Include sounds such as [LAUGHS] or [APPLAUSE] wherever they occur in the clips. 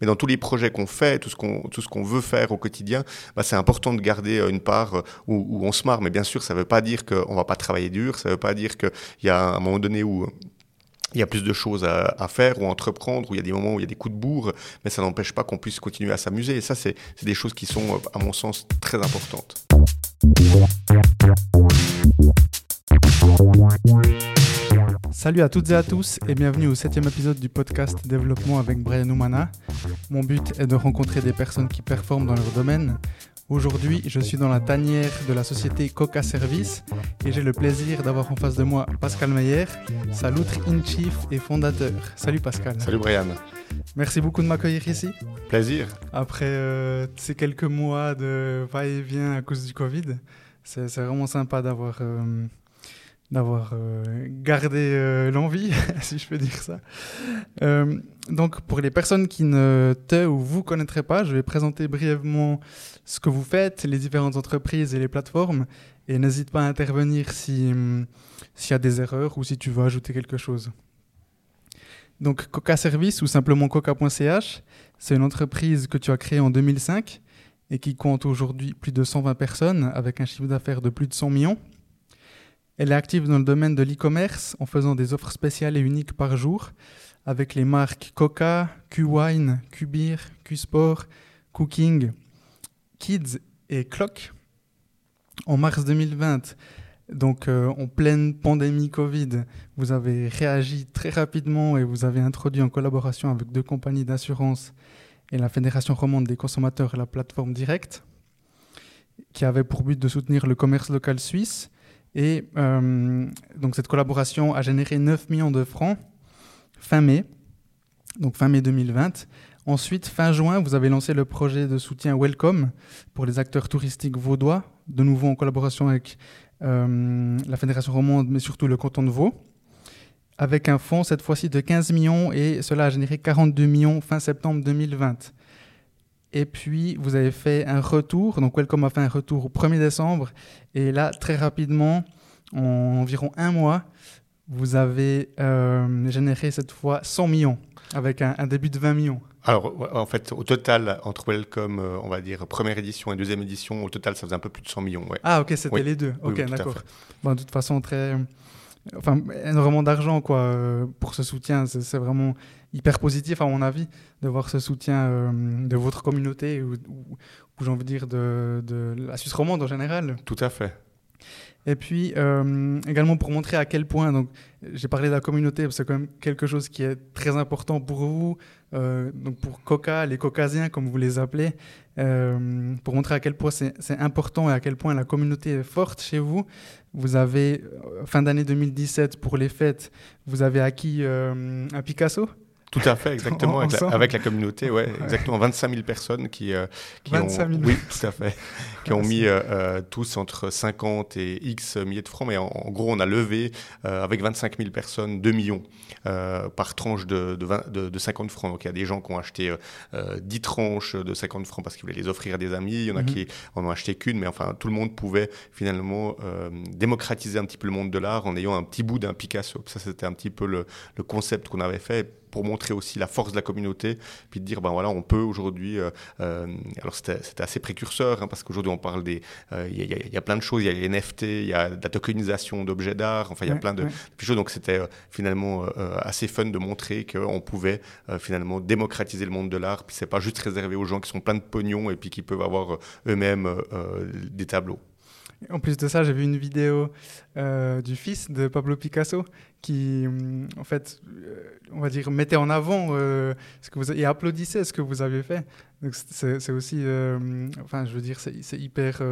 Mais dans tous les projets qu'on fait, tout ce qu'on veut faire au quotidien, bah, c'est important de garder euh, une part euh, où, on se marre. Mais bien sûr, ça ne veut pas dire qu'on va pas travailler dur. Ça ne veut pas dire qu'il y a un moment donné où il y a plus de choses à, à, faire ou à entreprendre, où il y a des moments où il y a des coups de bourre, mais ça n'empêche pas qu'on puisse continuer à s'amuser. Et ça, c'est des choses qui sont, euh, à mon sens, très importantes. Salut à toutes et à tous et bienvenue au septième épisode du podcast Développement avec Brian Oumana. Mon but est de rencontrer des personnes qui performent dans leur domaine. Aujourd'hui, je suis dans la tanière de la société Coca Service et j'ai le plaisir d'avoir en face de moi Pascal Meyer, sa loutre in chief et fondateur. Salut Pascal. Salut Brian. Merci beaucoup de m'accueillir ici. Plaisir. Après euh, ces quelques mois de va-et-vient à cause du Covid, c'est vraiment sympa d'avoir euh, d'avoir euh, gardé euh, l'envie, [LAUGHS] si je peux dire ça. Euh, donc, pour les personnes qui ne te ou vous connaîtraient pas, je vais présenter brièvement ce que vous faites, les différentes entreprises et les plateformes. Et n'hésite pas à intervenir s'il y a des erreurs ou si tu veux ajouter quelque chose. Donc, Coca Service ou simplement coca.ch, c'est une entreprise que tu as créée en 2005 et qui compte aujourd'hui plus de 120 personnes avec un chiffre d'affaires de plus de 100 millions. Elle est active dans le domaine de l'e-commerce en faisant des offres spéciales et uniques par jour avec les marques Coca, Q-Wine, Q-Beer, Q-Sport, Cooking, Kids et Clock. En mars 2020, donc euh, en pleine pandémie Covid, vous avez réagi très rapidement et vous avez introduit en collaboration avec deux compagnies d'assurance et la Fédération romande des consommateurs la plateforme Direct, qui avait pour but de soutenir le commerce local suisse et euh, donc cette collaboration a généré 9 millions de francs fin mai, donc fin mai 2020. Ensuite, fin juin, vous avez lancé le projet de soutien Welcome pour les acteurs touristiques vaudois, de nouveau en collaboration avec euh, la Fédération romande, mais surtout le canton de Vaud, avec un fonds cette fois-ci de 15 millions et cela a généré 42 millions fin septembre 2020. Et puis, vous avez fait un retour. Donc, Welcome a fait un retour au 1er décembre. Et là, très rapidement, en environ un mois, vous avez euh, généré cette fois 100 millions, avec un, début de 20 millions. Alors, en fait, au total, entre Welcome, euh, on va dire, première édition et deuxième édition, au total, ça faisait un peu plus de 100 millions. Ouais. Ah, ok, c'était les deux. Ok, d'accord. Bon, de toute façon, très. Enfin, énormément d'argent, quoi, euh, pour ce soutien. C'est vraiment hyper positif, à mon avis, de voir ce soutien euh, de votre communauté ou, j'ai envie de dire de, de, la Suisse romande en général. Tout à fait. Et puis euh, également pour montrer à quel point, donc j'ai parlé de la communauté, c'est quand même quelque chose qui est très important pour vous, euh, donc pour Coca, les Caucasiens comme vous les appelez, pour montrer à quel point c'est important et à quel point la communauté est forte chez vous. Vous avez, fin d'année 2017, pour les fêtes, vous avez acquis un Picasso. Tout à fait, exactement, [LAUGHS] avec la, communauté, ouais, exactement, 25 000 personnes qui, euh, qui 25 000. ont, oui, tout à fait, [LAUGHS] qui ont mis euh, euh, tous entre 50 et X milliers de francs, mais en, gros, on a levé avec 25 000 personnes 2 millions par tranche de, de, de, 50 francs. Donc il y a des gens qui ont acheté 10 tranches de 50 francs parce qu'ils voulaient les offrir à des amis, il y en a mhm. qui en ont acheté qu'une, mais enfin, tout le monde pouvait finalement démocratiser un petit peu le monde de l'art en ayant un petit bout d'un Picasso. Ça, c'était un petit peu le, le concept qu'on avait fait pour montrer aussi la force de la communauté, puis de dire, ben voilà, on peut aujourd'hui, euh, euh, alors c'était assez précurseur, hein, parce qu'aujourd'hui on parle des, euh, il y, y, a plein de choses, il y a les NFT, il y a de la tokenisation d'objets d'art, enfin il y a plein de, choses, donc c'était finalement assez fun de montrer qu'on pouvait finalement démocratiser le monde de l'art, puis c'est pas juste réservé aux gens qui sont plein de pognon et puis qui peuvent avoir eux-mêmes des tableaux. En plus de ça, j'ai vu une vidéo euh, du fils de Pablo Picasso qui, mm, en fait, euh, on va dire, mettait en avant euh, ce que vous et applaudissait ce que vous avez fait. Donc c'est aussi, enfin, je veux dire, c'est hyper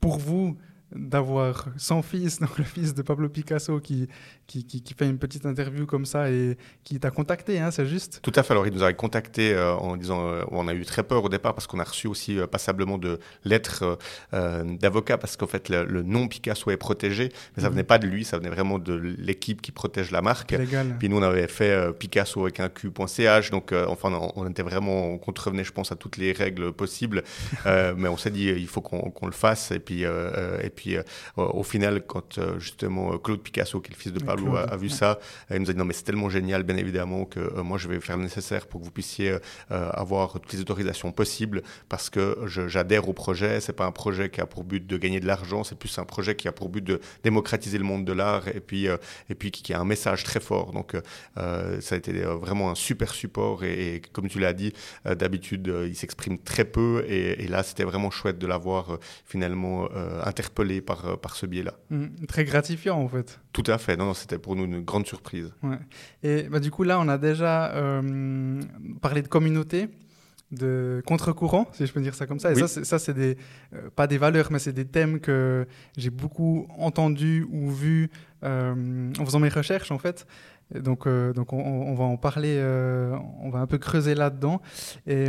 pour vous d'avoir son fils, [LAUGHS] donc le fils de Pablo Picasso, qui, qui, qui, fait une petite interview comme ça et qui t'a contacté, hein, c'est juste? Tout à fait. Alors, il nous a contacté euh, en disant euh, on a eu très peur au départ parce qu'on a reçu aussi euh, passablement de lettres d'avocats parce qu'en fait, le, nom Picasso est protégé, mais ça mhm. venait pas de lui, ça venait vraiment de l'équipe qui protège la marque. Légal. Puis nous, on avait fait Picasso avec un Q.ch, donc enfin, on, était vraiment, on contrevenait, je pense, à toutes les règles possibles, [LAUGHS] mais on s'est dit il faut qu'on le fasse et puis, et puis puis au final, quand justement Claude Picasso, qui est le fils de Pablo, a, vu ça, il nous a dit non mais c'est tellement génial, bien évidemment, que moi je vais faire le nécessaire pour que vous puissiez avoir toutes les autorisations possibles parce que j'adhère au projet. C'est pas un projet qui a pour but de gagner de l'argent, c'est plus un projet qui a pour but de démocratiser le monde de l'art et puis et puis qui, a un message très fort. Donc ça a été vraiment un super support et, comme tu l'as dit, d'habitude il s'exprime très peu et, là c'était vraiment chouette de l'avoir finalement interpellé par par ce biais-là. Mmh, très gratifiant en fait. Tout à fait. Non, non c'était pour nous une grande surprise. Ouais. Et bah, du coup là on a déjà parlé de communauté de contre-courant, si je peux dire ça comme ça. Et ça, c'est des, euh, pas des valeurs, mais c'est des thèmes que j'ai beaucoup entendus ou vus euh, en faisant mes recherches, en fait. donc, euh, donc on, va en parler, on va un peu creuser là-dedans. Et,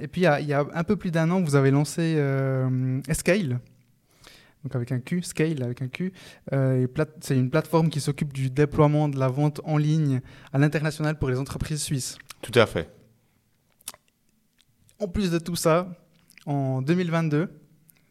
et puis, il y, a un peu plus d'un an, vous avez lancé Scale. Donc avec un Q, Scale avec un Q. c'est une plateforme qui s'occupe du déploiement de la vente en ligne à l'international pour les entreprises suisses. Tout à fait. En plus de tout ça, en 2022,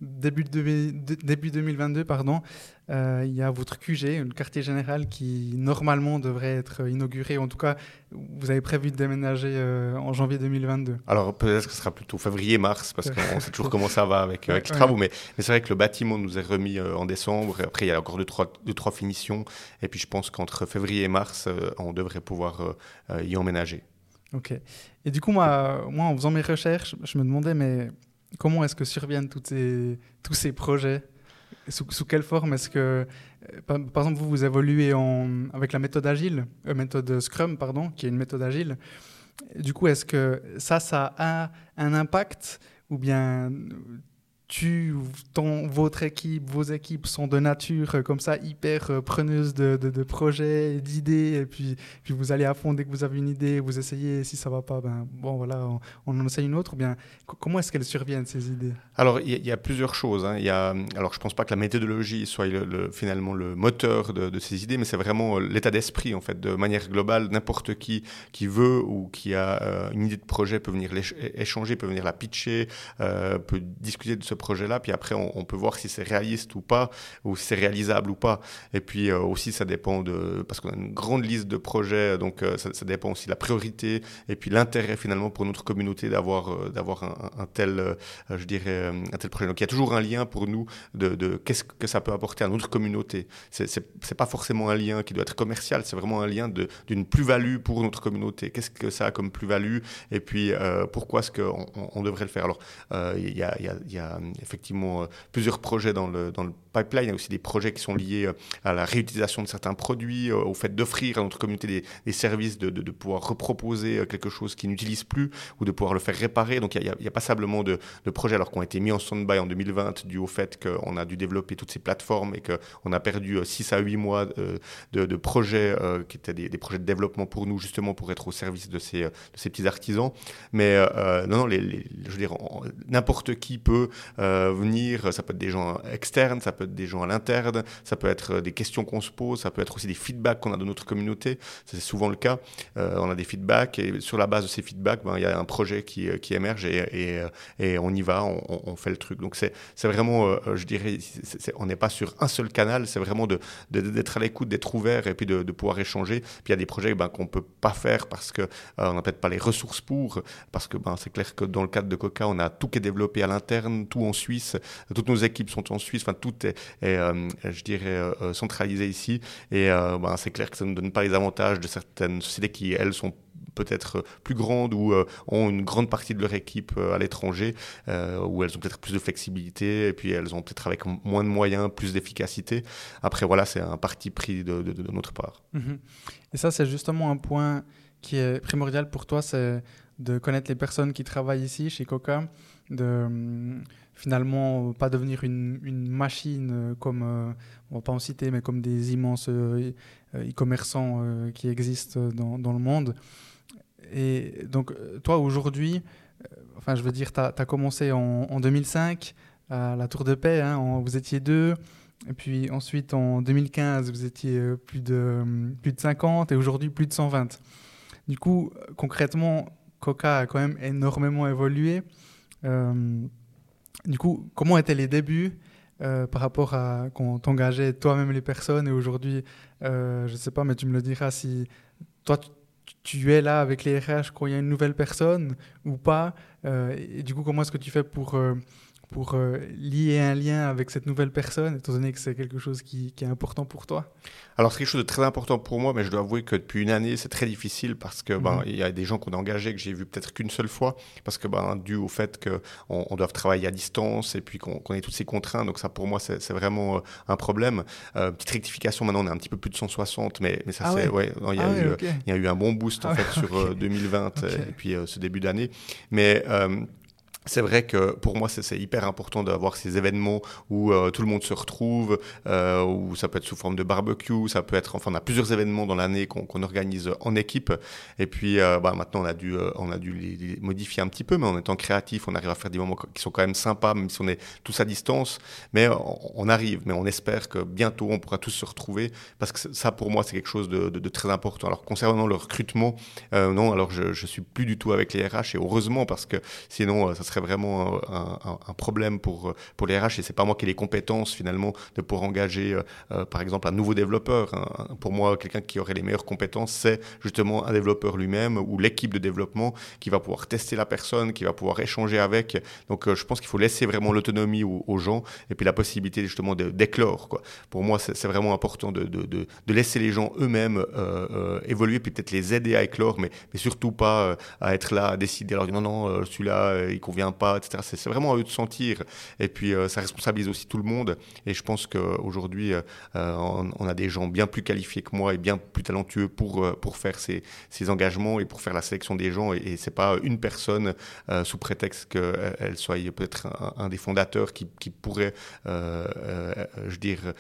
début, de, début 2022, pardon, euh, il y a votre QG, le quartier général, qui normalement devrait être inauguré. En tout cas, vous avez prévu de déménager euh, en janvier 2022. Alors peut-être que ce sera plutôt février-mars, parce qu'on sait toujours comment ça va avec, avec les travaux. Mais, mais c'est vrai que le bâtiment nous est remis euh, en décembre. Après, il y a encore deux, trois, deux, trois finitions. Et puis je pense qu'entre février et mars, on devrait pouvoir y emménager. Ok. Et du coup, moi, moi, en faisant mes recherches, je me demandais, mais comment est-ce que surviennent ces, tous ces projets? Sous, sous, quelle forme est-ce que, euh, par, exemple, vous, vous évoluez en, avec la méthode agile, euh, méthode Scrum, pardon, qui est une méthode agile. Du coup, est-ce que ça, ça a un impact ou bien tu, ton, votre équipe, vos équipes sont de nature euh, comme ça hyper euh, preneuses de, de, projets, d'idées, et puis, puis vous allez à fond dès que vous avez une idée, vous essayez, si ça va pas, ben bon voilà, on, en essaye une autre. Ou bien comment est-ce qu'elles surviennent ces idées? Alors il y, a plusieurs choses. Hein. Y a, alors je pense pas que la méthodologie soit le, finalement le moteur de, de ces idées, mais c'est vraiment euh, l'état d'esprit en fait, de manière globale. N'importe qui qui veut ou qui a une idée de projet peut venir échanger, peut venir la pitcher, peut discuter de ce projet-là, puis après on, peut voir si c'est réaliste ou pas, ou si c'est réalisable ou pas. Et puis euh, aussi ça dépend de, parce qu'on a une grande liste de projets, donc euh, ça, dépend aussi de la priorité et puis l'intérêt finalement pour notre communauté d'avoir euh, d'avoir un, tel, je dirais, un tel projet. Donc il y a toujours un lien pour nous de, qu'est-ce que ça peut apporter à notre communauté. C'est pas forcément un lien qui doit être commercial, c'est vraiment un lien d'une plus-value pour notre communauté. Qu'est-ce que ça a comme plus-value et puis pourquoi est-ce qu'on on devrait le faire? Alors il y a effectivement euh, plusieurs projets dans le, dans le pipeline. Il y a aussi des projets qui sont liés euh, à la réutilisation de certains produits, euh, au fait d'offrir à notre communauté des, services, de, de, pouvoir reproposer quelque chose qu'ils n'utilisent plus ou de pouvoir le faire réparer. Donc il y a, il y a de, de, projets alors qui ont été mis en stand-by en 2020 dû au fait qu'on a dû développer toutes ces plateformes et qu'on a perdu 6 à 8 mois de, projets qui étaient des, projets de développement pour nous justement pour être au service de ces, de ces petits artisans. Mais non, non, je veux dire, n'importe qui peut euh, venir, ça peut être des gens externes, ça peut être des gens à l'interne, ça peut être euh, des questions qu'on se pose, ça peut être aussi des feedbacks qu'on a de notre communauté, c'est souvent le cas. Euh, on a des feedbacks et sur la base de ces feedbacks, ben, il y a un projet qui, qui émerge et, et, on y va, on, fait le truc. Donc c'est vraiment, je dirais, on n'est pas sur un seul canal, c'est vraiment d'être de, d'être à l'écoute, d'être ouvert et puis de, pouvoir échanger. Puis il y a des projets ben, qu'on ne peut pas faire parce qu'on on n'a peut-être pas les ressources pour, parce que ben, c'est clair que dans le cadre de Coca, on a tout qui est développé à l'interne, tout en Suisse. Toutes nos équipes sont en Suisse. Enfin, tout est, euh, je dirais, euh, centralisé ici. Et euh, ben, c'est clair que ça ne donne pas les avantages de certaines sociétés qui, elles, sont peut-être plus grandes ou ont une grande partie de leur équipe à l'étranger, où elles ont peut-être plus de flexibilité et puis elles ont peut-être avec moins de moyens, plus d'efficacité. Après, voilà, c'est un parti pris de, notre part. Mm-hmm. Et ça, c'est justement un point qui est primordial pour toi, c'est de connaître les personnes qui travaillent ici chez Coca, de finalement pas devenir une, machine euh, comme, euh, on va pas en citer, mais comme des immenses euh, e-commerçants qui existent dans, le monde. Et donc, toi, aujourd'hui, enfin, je veux dire, tu as, commencé en, en, 2005 à la Tour de Paix, hein, vous étiez deux. Et puis ensuite, en 2015, vous étiez plus de, plus de 50 et aujourd'hui plus de 120. Du coup, concrètement, Coca a quand même énormément évolué. Euh, du coup, comment étaient les débuts par rapport à quand t'engageais toi-même les personnes et aujourd'hui, je ne sais pas, mais tu me le diras si toi, tu, es là avec les RH quand il y a une nouvelle personne ou pas. et, du coup, comment est-ce que tu fais pour pour euh, lier un lien avec cette nouvelle personne, étant donné que c'est quelque chose qui, est important pour toi? Alors, c'est quelque chose de très important pour moi, mais je dois avouer que depuis une année, c'est très difficile parce que ben, mhm. il y a des gens qu'on a engagés que j'ai vu peut-être qu'une seule fois, parce que ben, dû au fait qu'on on doit travailler à distance et puis qu'on ait toutes ces contraintes. Donc, ça, pour moi, c'est vraiment euh, un problème. Euh, petite rectification, maintenant, on est un petit peu plus de 160, mais, mais ça, ah c'est. Ouais. il, y a ah eu, il y a eu un bon boost en ah fait sur 2020 et puis ce début d'année. Mais c'est vrai que pour moi, c'est hyper important d'avoir ces événements où euh, tout le monde se retrouve, euh, où ça peut être sous forme de barbecue, ça peut être, enfin, on a plusieurs événements dans l'année qu'on organise en équipe. Et puis, euh, bah, maintenant, on a dû, on a dû les, modifier un petit peu, mais en étant créatif, on arrive à faire des moments qui sont quand même sympas, même si on est tous à distance. Mais on, arrive, mais on espère que bientôt, on pourra tous se retrouver, parce que ça, pour moi, c'est quelque chose de, très important. Alors, concernant le recrutement, non, alors je, je suis plus du tout avec les RH, et heureusement, parce que sinon, ça serait vraiment un, problème pour, pour les RH et c'est pas moi qui ai les compétences finalement de pouvoir engager euh, euh, par exemple un nouveau développeur. Hein. Pour moi, quelqu'un qui aurait les meilleures compétences, c'est justement un développeur lui-même ou l'équipe de développement qui va pouvoir tester la personne, qui va pouvoir échanger avec. Donc euh, je pense qu'il faut laisser vraiment l'autonomie aux, gens et puis la possibilité justement d'éclore. Pour moi, c'est vraiment important de, de, laisser les gens eux-mêmes évoluer, puis peut-être les aider à éclore, mais, mais surtout pas à être là, à décider, alors non, non, celui-là, il convient pas, etc. C'est vraiment à eux de sentir. Et puis, euh, ça responsabilise aussi tout le monde. Et je pense qu'aujourd'hui, euh, on, a des gens bien plus qualifiés que moi et bien plus talentueux pour, euh, pour faire ces, ces engagements et pour faire la sélection des gens. Et, et c'est pas une personne, sous prétexte qu'elle soit peut-être un, des fondateurs qui, qui pourrait, je dire,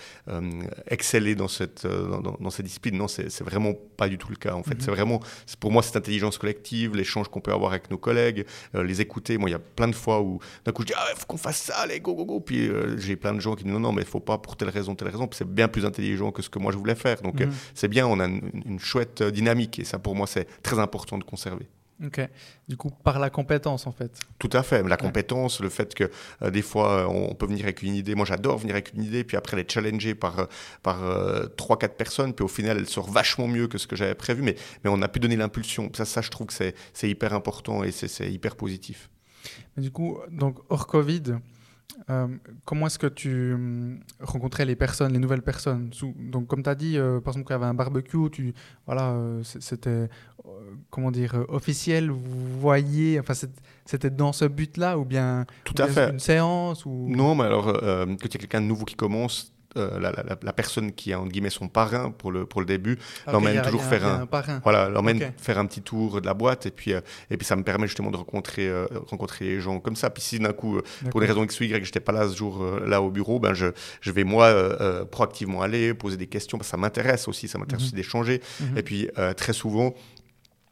exceller dans cette, dans, cette discipline. Non, c'est vraiment pas du tout le cas. En fait, mm-hmm. c'est vraiment, pour moi, cette intelligence collective, l'échange qu'on peut avoir avec nos collègues, les écouter. Moi, il y a plein de fois où d'un coup je dis ah faut qu'on fasse ça allez go go go puis euh, j'ai plein de gens qui disent non non mais il faut pas pour telle raison telle raison puis c'est bien plus intelligent que ce que moi je voulais faire donc euh, mhm. c'est bien on a une, chouette euh, dynamique et ça pour moi c'est très important de conserver Ok. Du coup, par la compétence, en fait. Tout à fait. La compétence, le fait que des fois, on peut venir avec une idée. Moi, j'adore venir avec une idée, puis après, elle est challengée par, par 3-4 personnes, puis au final, elle sort vachement mieux que ce que j'avais prévu, mais, mais on a pu donner l'impulsion. Ça, ça, je trouve que c'est hyper important et c'est hyper positif. Mais du coup, donc hors Covid, euh, comment est-ce que tu hum, rencontrais les personnes, les nouvelles personnes? Donc, comme tu as dit, euh, par exemple, qu'il y avait un barbecue, tu, voilà, euh, c'était, comment dire, officiel, vous voyez, enfin, c'était dans ce but-là, ou bien, Tout à fait. une séance ou... Non, mais alors, quand il y a quelqu'un de nouveau qui commence, euh, la, personne qui a en guillemets son parrain pour le pour le début l'emmène toujours faire un, voilà l'emmène faire un petit tour de la boîte et puis euh, et puis ça me permet justement de rencontrer euh, rencontrer les gens comme ça. Puis si d'un coup pour des raisons x ou y j'étais pas là ce jour là au bureau ben je, je vais moi proactivement aller poser des questions. Parce que ça m'intéresse aussi ça m'intéresse mhm. aussi d'échanger. Mhm. et puis très souvent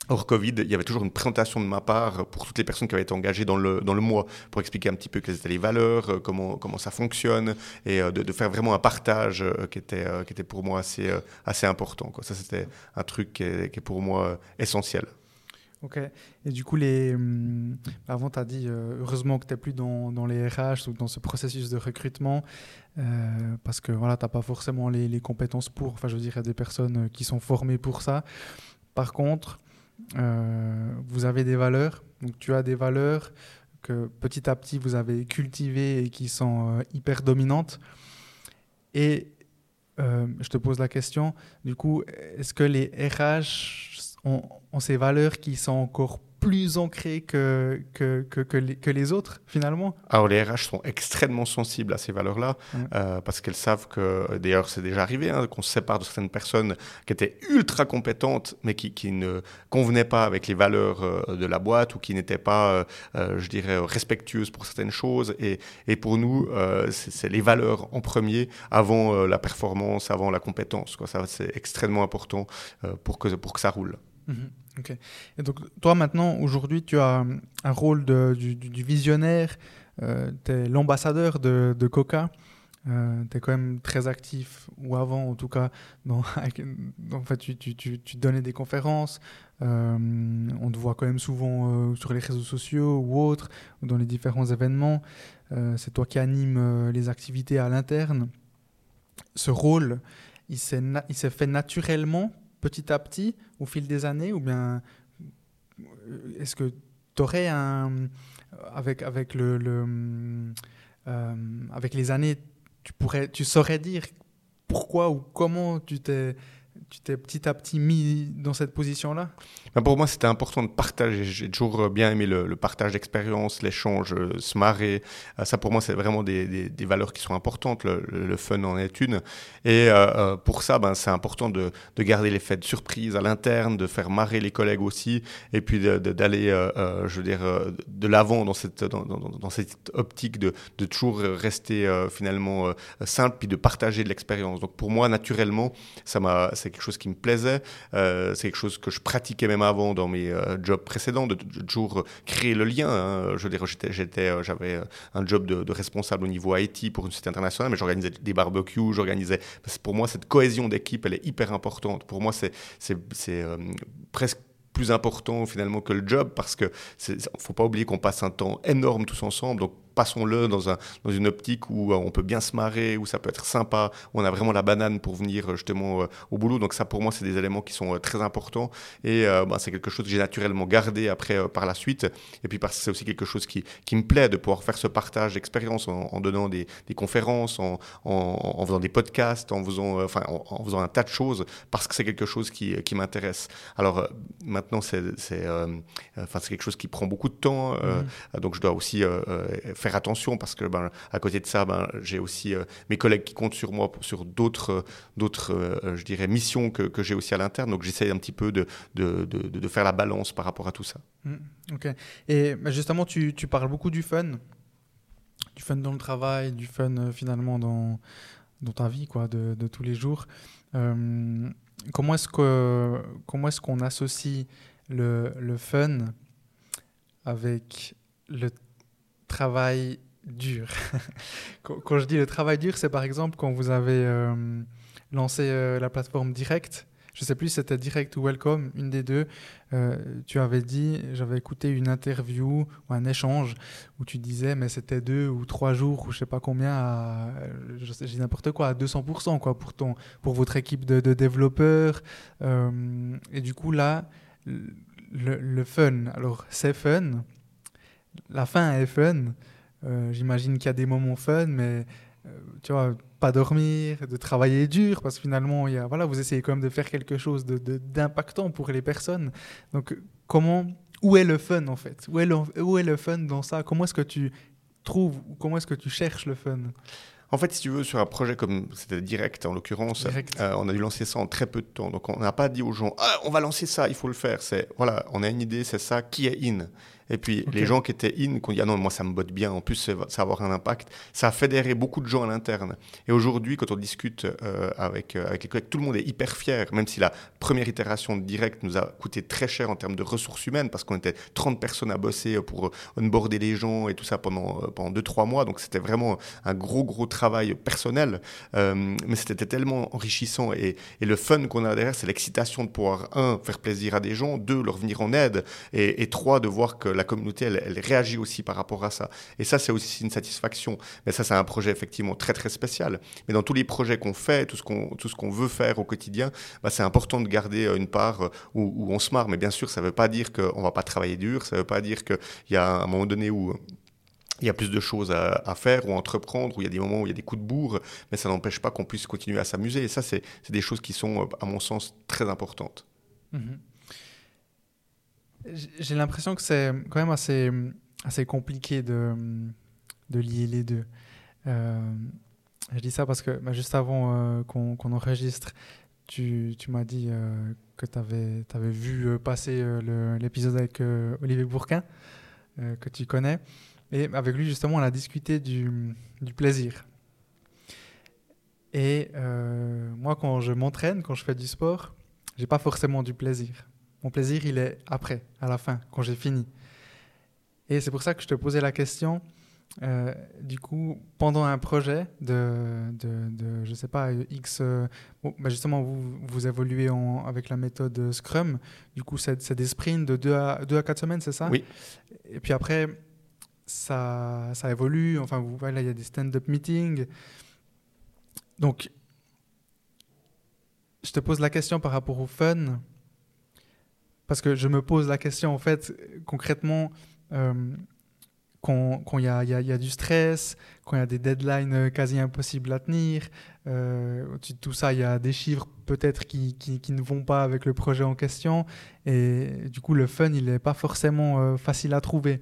Hors Covid, il y avait toujours une présentation de ma part pour toutes les personnes qui avaient été engagées dans le, dans le mois pour expliquer un petit peu quelles étaient les valeurs, euh, comment, comment ça fonctionne et euh, de, faire vraiment un partage euh, qui, était, qui était pour moi assez, assez important. Ça, c'était un truc qui est, qui est, pour moi essentiel. Ok. Et du coup, les, hum, avant, tu as dit heureusement que tu n'es plus dans, dans, les RH ou dans ce processus de recrutement parce que voilà, tu n'as pas forcément les, les, compétences pour. Enfin, je veux dire, il y a des personnes qui sont formées pour ça. Par contre, vous avez des valeurs. Donc tu as des valeurs que petit à petit vous avez cultivées et qui sont euh, hyper dominantes. Et euh, je te pose la question, du coup, est-ce que les RH ont, ont, ces valeurs qui sont encore plus ancrés que, que, que, que, les, autres, finalement Alors, les RH sont extrêmement sensibles à ces valeurs-là, euh, parce qu'elles savent que, d'ailleurs, c'est déjà arrivé, hein, qu'on se sépare de certaines personnes qui étaient ultra compétentes, mais qui, qui ne convenaient pas avec les valeurs euh, de la boîte ou qui n'étaient pas, euh, je dirais, respectueuses pour certaines choses. Et, et pour nous, c'est les valeurs en premier, avant la performance, avant la compétence. Quoi. Ça, c'est extrêmement important pour, que, pour que ça roule. Mhm. Ok. Et donc, toi, maintenant, aujourd'hui, tu as un rôle du, visionnaire, euh, tu es l'ambassadeur de, Coca. euh, tu es quand même très actif, ou avant en tout cas, [LAUGHS] en fait, tu, tu, donnais des conférences, euh, on te voit quand même souvent euh, sur les réseaux sociaux ou autres, ou dans les différents événements, c'est toi qui anime les activités à l'interne. Ce rôle, il s'est fait naturellement, petit à petit, au fil des années, ou bien est-ce que tu aurais un... Avec, avec, le, le avec les années, tu, pourrais, tu saurais dire pourquoi ou comment tu t'es tu t'es petit à petit mis dans cette position-là? Ben, Pour moi, c'était important de partager. J'ai toujours euh, bien aimé le, partage d'expériences, l'échange, euh, se marrer. Euh, ça, pour moi, c'est vraiment des, valeurs qui sont importantes. Le, fun en est une. Et pour ça, ben, c'est important de, de, garder l'effet de surprise à l'interne, de faire marrer les collègues aussi, et puis d'aller, je veux dire, de l'avant dans cette, dans, cette optique de, de toujours rester finalement simple, puis de partager de l'expérience. Donc pour moi, naturellement, ça m'a quelque chose qui me plaisait, euh, c'est quelque chose que je pratiquais même avant dans mes euh, jobs précédents, de, toujours créer le lien. Hein. Je j'étais, euh, j'avais un job de, responsable au niveau IT pour une société internationale, mais j'organisais des barbecues, j'organisais. Pour moi, cette cohésion d'équipe, elle est hyper importante. Pour moi, c'est, presque plus important finalement que le job parce que faut pas oublier qu'on passe un temps énorme tous ensemble passons-le dans, un, dans une optique où euh, on peut bien se marrer, où ça peut être sympa, où on a vraiment la banane pour venir euh, justement euh, au boulot. Donc ça, pour moi, c'est des éléments qui sont très importants et bah, c'est quelque chose que j'ai naturellement gardé après par la suite. Et puis parce que c'est aussi quelque chose qui, qui, me plaît de pouvoir faire ce partage d'expérience en, donnant des, des conférences, en, en, faisant des podcasts, en faisant, enfin, en, faisant un tas de choses parce que c'est quelque chose qui, qui m'intéresse. Alors maintenant, c'est enfin, quelque chose qui prend beaucoup de temps, mmh. donc je dois aussi faire attention parce que ben, à côté de ça, ben, j'ai aussi euh, mes collègues qui comptent sur moi sur d'autres, euh, d'autres euh, je dirais, missions que, que j'ai aussi à l'interne. Donc j'essaie un petit peu de, de, de, faire la balance par rapport à tout ça. Mmh, ok. Et ben, justement, tu, tu, parles beaucoup du fun, du fun dans le travail, du fun finalement dans, dans ta vie quoi, de, de tous les jours. comment est-ce que comment est-ce qu'on associe le, le fun avec le travail dur. [LAUGHS] quand je dis le travail dur, c'est par exemple quand vous avez euh, lancé euh, la plateforme Direct. Je sais plus si c'était Direct ou Welcome, une des deux. Euh, tu avais dit, j'avais écouté une interview ou un échange où tu disais, mais c'était deux ou trois jours ou je sais pas combien, à, je sais n'importe quoi, à 200% quoi, pour, ton, pour votre équipe de, développeurs. et du coup, là, le fun, alors c'est fun, la fin est fun. Euh, j'imagine qu'il y a des moments fun, mais euh, tu vois, pas dormir, de travailler dur, parce que finalement, il y a, voilà, vous essayez quand même de faire quelque chose d'impactant de, pour les personnes. Donc, comment, où est le fun en fait? Où est, le, où est le fun dans ça? Comment est-ce que tu trouves, comment est-ce que tu cherches le fun? En fait, si tu veux, sur un projet comme c'était direct en l'occurrence, euh, on a dû lancer ça en très peu de temps. Donc on n'a pas dit aux gens, ah, on va lancer ça, il faut le faire. C'est voilà, on a une idée, c'est ça, qui est in. Et puis les gens qui étaient in, qui ont dit ah non, moi ça me botte bien, en plus ça va avoir un impact, ça a fédéré beaucoup de gens à l'interne. Et aujourd'hui, quand on discute euh, avec, euh, avec les collègues, tout le monde est hyper fier, même si la première itération de direct nous a coûté très cher en termes de ressources humaines, parce qu'on était 30 personnes à bosser pour onboarder les gens et tout ça pendant, euh, pendant 2-3 mois. Donc c'était vraiment un gros, gros travail personnel. mais c'était tellement enrichissant. Et, et le fun qu'on a derrière, c'est l'excitation de pouvoir, un, faire plaisir à des gens, deux, leur venir en aide, et, et trois, de voir que la communauté, elle, réagit aussi par rapport à ça. Et ça, c'est aussi une satisfaction. Mais ça, c'est un projet effectivement très, très spécial. Mais dans tous les projets qu'on fait, tout ce qu'on, veut faire au quotidien, bah, c'est important de garder euh, une part euh, où, on se marre. Mais bien sûr, ça ne veut pas dire qu'on ne va pas travailler dur. Ça ne veut pas dire qu'il y a un moment donné où il y a plus de choses à, faire ou à entreprendre, où il y a des moments où il y a des coups de bourre, mais ça n'empêche pas qu'on puisse continuer à s'amuser. Et ça, c'est des choses qui sont, euh, à mon sens, très importantes. Mm-hmm. J'ai l'impression que c'est quand même assez, compliqué de, lier les deux. Euh, je dis ça parce que bah, juste avant euh, qu'on enregistre, tu, m'as dit euh, que tu avais, avais, vu passer l'épisode avec Olivier Bourquin, que tu connais. Et avec lui, justement, on a discuté du, du plaisir. Et moi, quand je m'entraîne, quand je fais du sport, j'ai pas forcément du plaisir. Mon plaisir, il est après, à la fin, quand j'ai fini. Et c'est pour ça que je te posais la question, euh, du coup, pendant un projet de, de, de je sais pas, X, euh, bah, justement, vous, vous évoluez en, avec la méthode Scrum. Du coup, c'est des sprints de 2 à, 2 à 4 semaines, c'est ça? Oui. Et puis après, ça, ça évolue. Enfin, vous, là, il y a des stand-up meetings. Donc, je te pose la question par rapport au fun. Parce que je me pose la question, en fait, concrètement. Euh, quand il y, a du stress, quand il y a des deadlines euh, quasi impossibles à tenir. Euh, tout ça, il y a des chiffres peut-être qui, qui, qui, ne vont pas avec le projet en question. Et du coup, le fun, il n'est pas forcément euh, facile à trouver.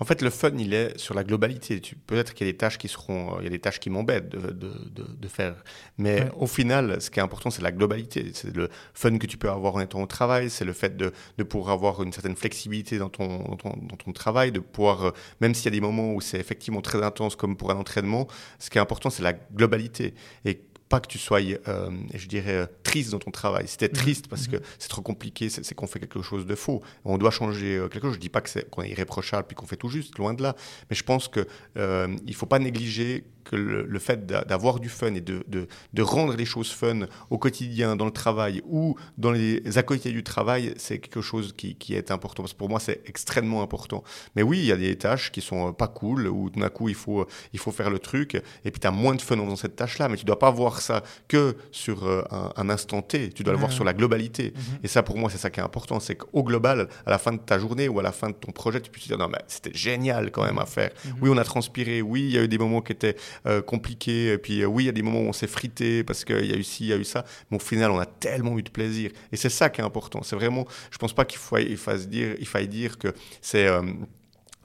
En fait, le fun, il est sur la globalité. Peut-être qu'il y a des tâches qui seront, il y a des tâches qui m'embêtent de, de, de, faire. Mais au final, ce qui est important, c'est la globalité. C'est le fun que tu peux avoir en étant au travail. C'est le fait de, pouvoir avoir une certaine flexibilité dans ton, dans ton, dans ton travail, de pouvoir, euh, même s'il y a des moments où c'est effectivement très intense, comme pour un entraînement, ce qui est important, c'est la globalité. Et pas que tu sois, euh, je dirais, euh, triste dans ton travail. Tu es triste parce mhm. que c'est trop compliqué, c'est qu'on fait quelque chose de faux. On doit changer euh, quelque chose. Je dis pas qu'on est irréprochable puis qu'on fait tout juste, loin de là. Mais je pense qu'il ne faut pas négliger que le, fait d'avoir du fun et de, de, rendre les choses fun au quotidien, dans le travail ou dans les à côté du travail, c'est quelque chose qui, qui, est important. Parce que pour moi, c'est extrêmement important. Mais oui, il y a des tâches qui sont pas cool, où tout d'un coup, il faut, il faut faire le truc, et puis tu as moins de fun en faisant cette tâche-là, mais tu dois pas voir ça que sur euh, un, instant T, tu dois le voir sur la globalité. Mhm. Et ça, pour moi, c'est ça qui est important, c'est qu'au global, à la fin de ta journée ou à la fin de ton projet, tu puisses dire, non, mais c'était génial quand même à faire. Mhm. Oui, on a transpiré, oui, il y a eu des moments qui étaient euh, compliqué. Et puis euh, oui, il y a des moments où on s'est frité parce qu'il y a eu ci, il y a eu ça. Mais au final, on a tellement eu de plaisir. Et c'est ça qui est important. C'est vraiment, je pense pas qu'il faut, il dire, il faille dire que c'est euh,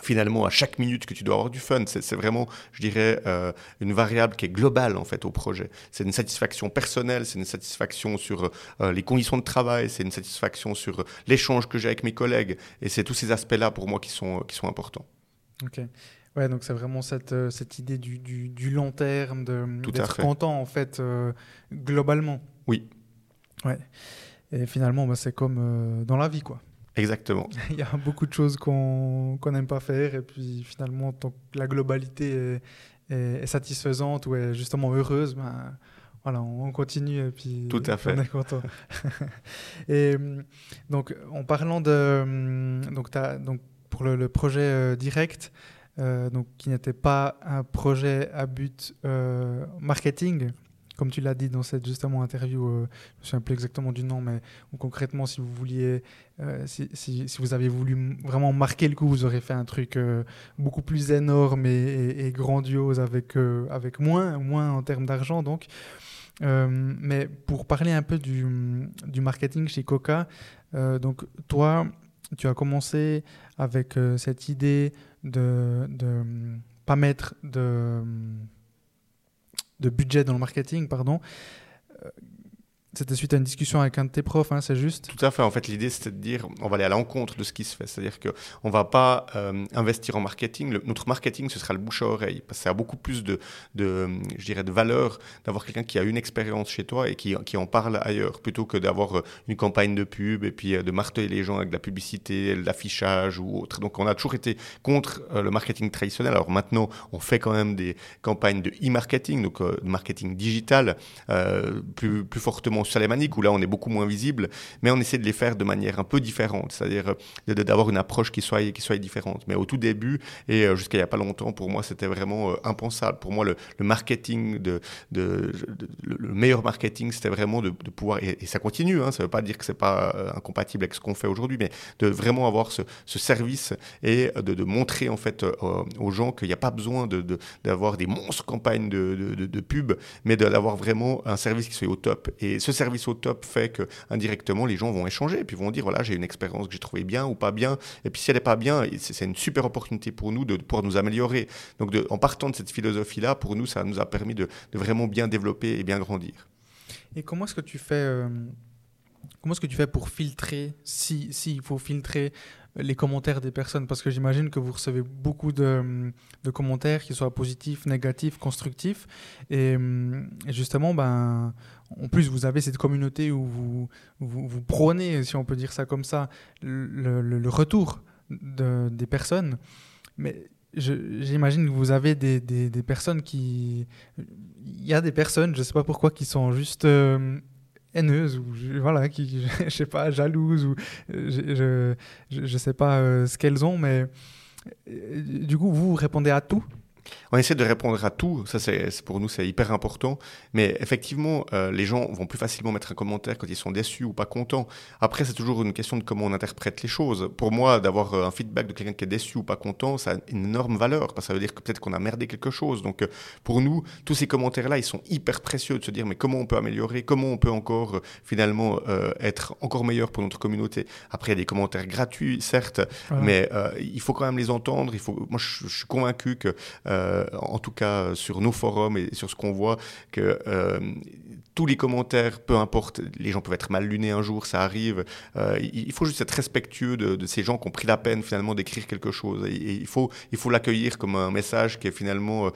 finalement à chaque minute que tu dois avoir du fun. C'est vraiment, je dirais, une variable qui est globale en fait au projet. C'est une satisfaction personnelle, c'est une satisfaction sur les conditions de travail, c'est une satisfaction sur l'échange que j'ai avec mes collègues. Et c'est tous ces aspects-là pour moi qui sont, qui sont importants. Ok. Ouais, donc c'est vraiment cette, euh, cette idée du, du, du long terme, d'être content en fait, euh, globalement. Oui. Ouais. Et finalement, bah, c'est comme euh, dans la vie, quoi. Exactement. [LAUGHS] Il y a beaucoup de choses qu'on n'aime pas faire, et puis finalement, tant que la globalité est, est, satisfaisante ou est justement heureuse, ben, voilà, on continue et puis Tout à fait. on est content. [LAUGHS] et donc, en parlant de. Donc, as, donc pour le, le projet direct, euh, donc qui n'était pas un projet à but euh, marketing, comme tu l'as dit dans cette justement interview, euh, je me souviens plus exactement du nom, mais concrètement, si vous vouliez, si, si, vous avez voulu vraiment marquer le coup, vous aurez fait un truc beaucoup plus énorme et, et, grandiose avec, avec moins, moins en termes d'argent. Donc, mais pour parler un peu du, du marketing chez Coca, donc toi, tu as commencé avec cette idée de ne pas mettre de, de budget dans le marketing, pardon. C'était suite à une discussion avec un de tes profs, hein, c'est juste? Tout à fait. En fait, l'idée, c'était de dire on va aller à l'encontre de ce qui se fait. C'est-à-dire qu'on ne va pas euh, investir en marketing. notre marketing, ce sera le bouche à oreille. Parce que ça a beaucoup plus de, de, je dirais, de valeur d'avoir quelqu'un qui a une expérience chez toi et qui, qui en parle ailleurs, plutôt que d'avoir euh, une campagne de pub et puis euh, de marteler les gens avec de la publicité, l'affichage ou autre. Donc, on a toujours été contre le marketing traditionnel. Alors maintenant, on fait quand même des campagnes de e-marketing, donc de marketing digital, plus, plus fortement sur où là on est beaucoup moins visible, mais on essaie de les faire de manière un peu différente, c'est-à-dire euh, d'avoir une approche qui soit, qui soit différente. Mais au tout début et euh, jusqu'à il n'y a pas longtemps, pour moi c'était vraiment euh, impensable. Pour moi, le, marketing, de, le meilleur marketing, c'était vraiment de, pouvoir, et, ça continue, hein, ça ne veut pas dire que c'est pas incompatible avec ce qu'on fait aujourd'hui, mais de vraiment avoir ce, service et de, montrer en fait aux gens qu'il n'y a pas besoin d'avoir des monstres campagnes de, de, pub, mais d'avoir vraiment un service qui soit au top. Et ce service au top fait que indirectement les gens vont échanger et puis vont dire voilà j'ai une expérience que j'ai trouvée bien ou pas bien et puis si elle n'est pas bien c'est une super opportunité pour nous de pouvoir nous améliorer. Donc en partant de cette philosophie là pour nous ça nous a permis de, vraiment bien développer et bien grandir. Et comment est-ce que tu fais euh, comment est-ce que tu fais pour filtrer si s'il faut filtrer les commentaires des personnes Parce que j'imagine que vous recevez beaucoup de, commentaires, qu'ils soient positifs, négatifs, constructifs. Et, et, justement, ben, en plus, vous avez cette communauté où vous, vous, prônez, si on peut dire ça comme ça, le, retour de, des personnes. Mais j'imagine que vous avez des, personnes qui... Il y a des personnes, je ne sais pas pourquoi, qui sont juste euh, haineuses ou voilà, qui, [LAUGHS] je, sais pas, jalouses ou je ne sais pas euh, ce qu'elles ont, mais du coup, vous répondez à tout? On essaie de répondre à tout, ça c'est pour nous c'est hyper important, mais effectivement euh, les gens vont plus facilement mettre un commentaire quand ils sont déçus ou pas contents. Après c'est toujours une question de comment on interprète les choses. Pour moi d'avoir euh, un feedback de quelqu'un qui est déçu ou pas content, ça a une énorme valeur parce que ça veut dire que peut-être qu'on a merdé quelque chose. Donc euh, pour nous tous ces commentaires là ils sont hyper précieux de se dire mais comment on peut améliorer, comment on peut encore finalement être encore meilleur pour notre communauté? Après il y a des commentaires gratuits certes, mais il faut quand même les entendre. Il faut, moi je, je suis convaincu que en tout cas sur nos forums et sur ce qu'on voit, que euh, tous les commentaires, peu importe, les gens peuvent être mal lunés un jour, ça arrive. Euh, il faut juste être respectueux de, ces gens qui ont pris la peine finalement d'écrire quelque chose. Il faut il faut l'accueillir comme un message qui est finalement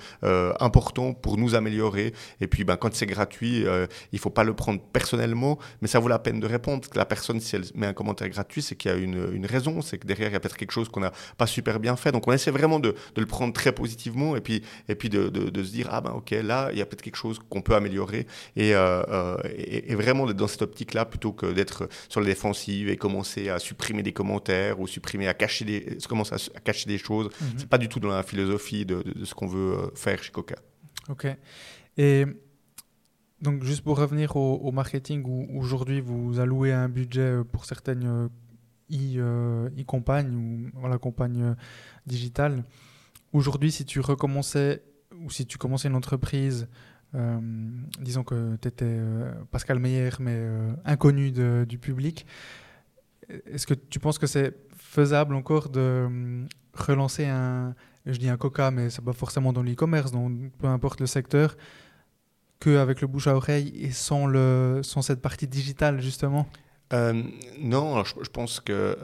important pour nous améliorer. Et puis ben, quand c'est gratuit, il faut pas le prendre personnellement, mais ça vaut la peine de répondre. Parce que la personne, si elle met un commentaire gratuit, c'est qu'il y a une, une raison, c'est que derrière il y a peut-être quelque chose qu'on n'a pas super bien fait. Donc on essaie vraiment de, de le prendre très positivement et puis, et puis de, de, se dire, ah ben ok, là, il y a peut-être quelque chose qu'on peut améliorer. Et, euh, euh, et, vraiment d'être dans cette optique-là plutôt que d'être sur la défensive et commencer à supprimer des commentaires ou supprimer, à cacher des, commencer à, cacher des choses. Mhm. C'est pas du tout dans la philosophie de, de ce qu'on veut euh, faire chez Coca. Ok. Et donc, juste pour revenir au, marketing, où aujourd'hui vous allouez un budget pour certaines e-campagnes ou voilà, campagnes digitales. Aujourd'hui, si tu recommençais ou si tu commençais une entreprise, euh, disons que tu étais euh, Pascal Meyer, mais euh, inconnu du public, est-ce que tu penses que c'est faisable encore de relancer un, je dis un Coca, mais c'est pas forcément dans l'e-commerce, donc peu importe le secteur, qu'avec le bouche à oreille et sans, le, sans cette partie digitale justement? Non, je, pense que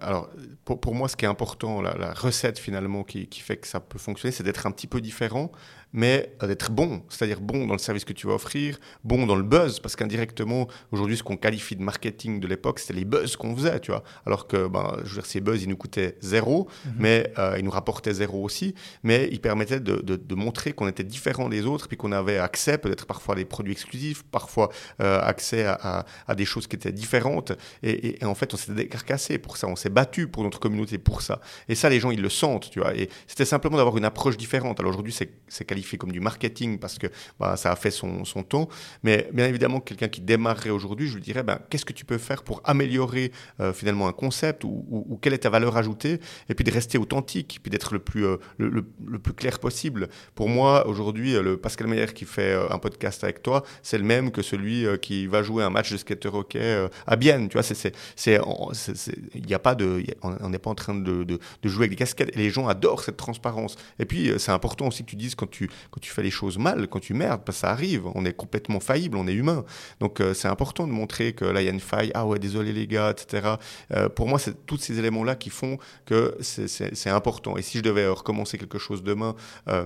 alors pour, moi, ce qui est important, la, recette finalement qui, fait que ça peut fonctionner, c'est d'être un petit peu différent, mais d'être bon, c'est-à-dire bon dans le service que tu vas offrir, bon dans le buzz, parce qu'indirectement, aujourd'hui, ce qu'on qualifie de marketing de l'époque, c'était les buzz qu'on faisait, tu vois. Alors que, ben, je veux dire, ces buzz, ils nous coûtaient zéro, mhm. mais euh, ils nous rapportaient zéro aussi, mais ils permettaient de, de, montrer qu'on était différent des autres, puis qu'on avait accès, peut-être parfois à des produits exclusifs, parfois euh, accès à, à, des choses qui étaient différentes, et, et, en fait, on s'était décarcassé pour ça, on s'est battu pour notre communauté pour ça. Et ça, les gens, ils le sentent, tu vois. Et c'était simplement d'avoir une approche différente. Alors aujourd'hui, c'est qualifié fait comme du marketing parce que bah, ça a fait son, son temps. Mais bien évidemment, quelqu'un qui démarrerait aujourd'hui, je lui dirais, ben, qu'est-ce que tu peux faire pour améliorer euh, finalement un concept ou, quelle est ta valeur ajoutée? Et puis de rester authentique, puis d'être le plus, euh, le, plus clair possible. Pour moi, aujourd'hui, le Pascal Meyer qui fait euh, un podcast avec toi, c'est le même que celui qui va jouer un match de skater hockey à Bienne. Tu vois, c'est, il n'y a pas de, on n'est pas en train de, de, jouer avec des casquettes. Et les gens adorent cette transparence. Et puis, c'est important aussi que tu dises quand tu, quand tu fais les choses mal, quand tu merdes, parce que ça arrive, on est complètement faillible, on est humain. Donc euh, c'est important de montrer que là, il y a une faille, ah ouais, désolé les gars, etc. Euh, pour moi, c'est tous ces éléments-là qui font que c'est important. Et si je devais recommencer quelque chose demain euh,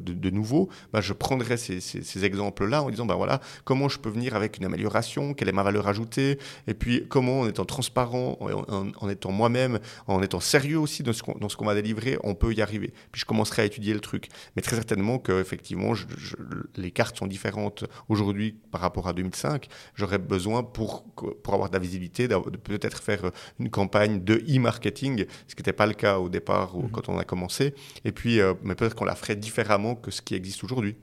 de, nouveau, bah, je prendrais ces, exemples-là en disant, bah voilà, comment je peux venir avec une amélioration, quelle est ma valeur ajoutée, et puis comment en étant transparent, en, étant moi-même, en étant sérieux aussi dans ce qu'on va délivrer, on peut y arriver. Puis je commencerai à étudier le truc. Mais très certainement, que effectivement les cartes sont différentes aujourd'hui par rapport à 2005. J'aurais besoin pour, pour avoir de la visibilité de peut-être faire une campagne de e-marketing, ce qui n'était pas le cas au départ mhm. quand on a commencé. Et puis, euh, mais peut-être qu'on la ferait différemment que ce qui existe aujourd'hui.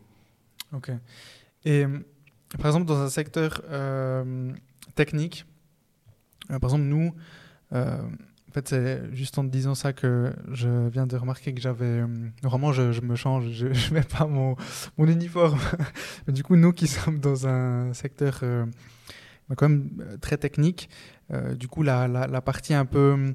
Ok. Et par exemple, dans un secteur euh, technique, euh, par exemple, nous, en fait, c'est juste en te disant ça que je viens de remarquer que j'avais. Euh, normalement, je, me change, je [LAUGHS] ne mets pas mon, uniforme. [LAUGHS] du coup, nous qui sommes dans un secteur euh, bah, quand même euh, très technique, du coup, la, partie un peu.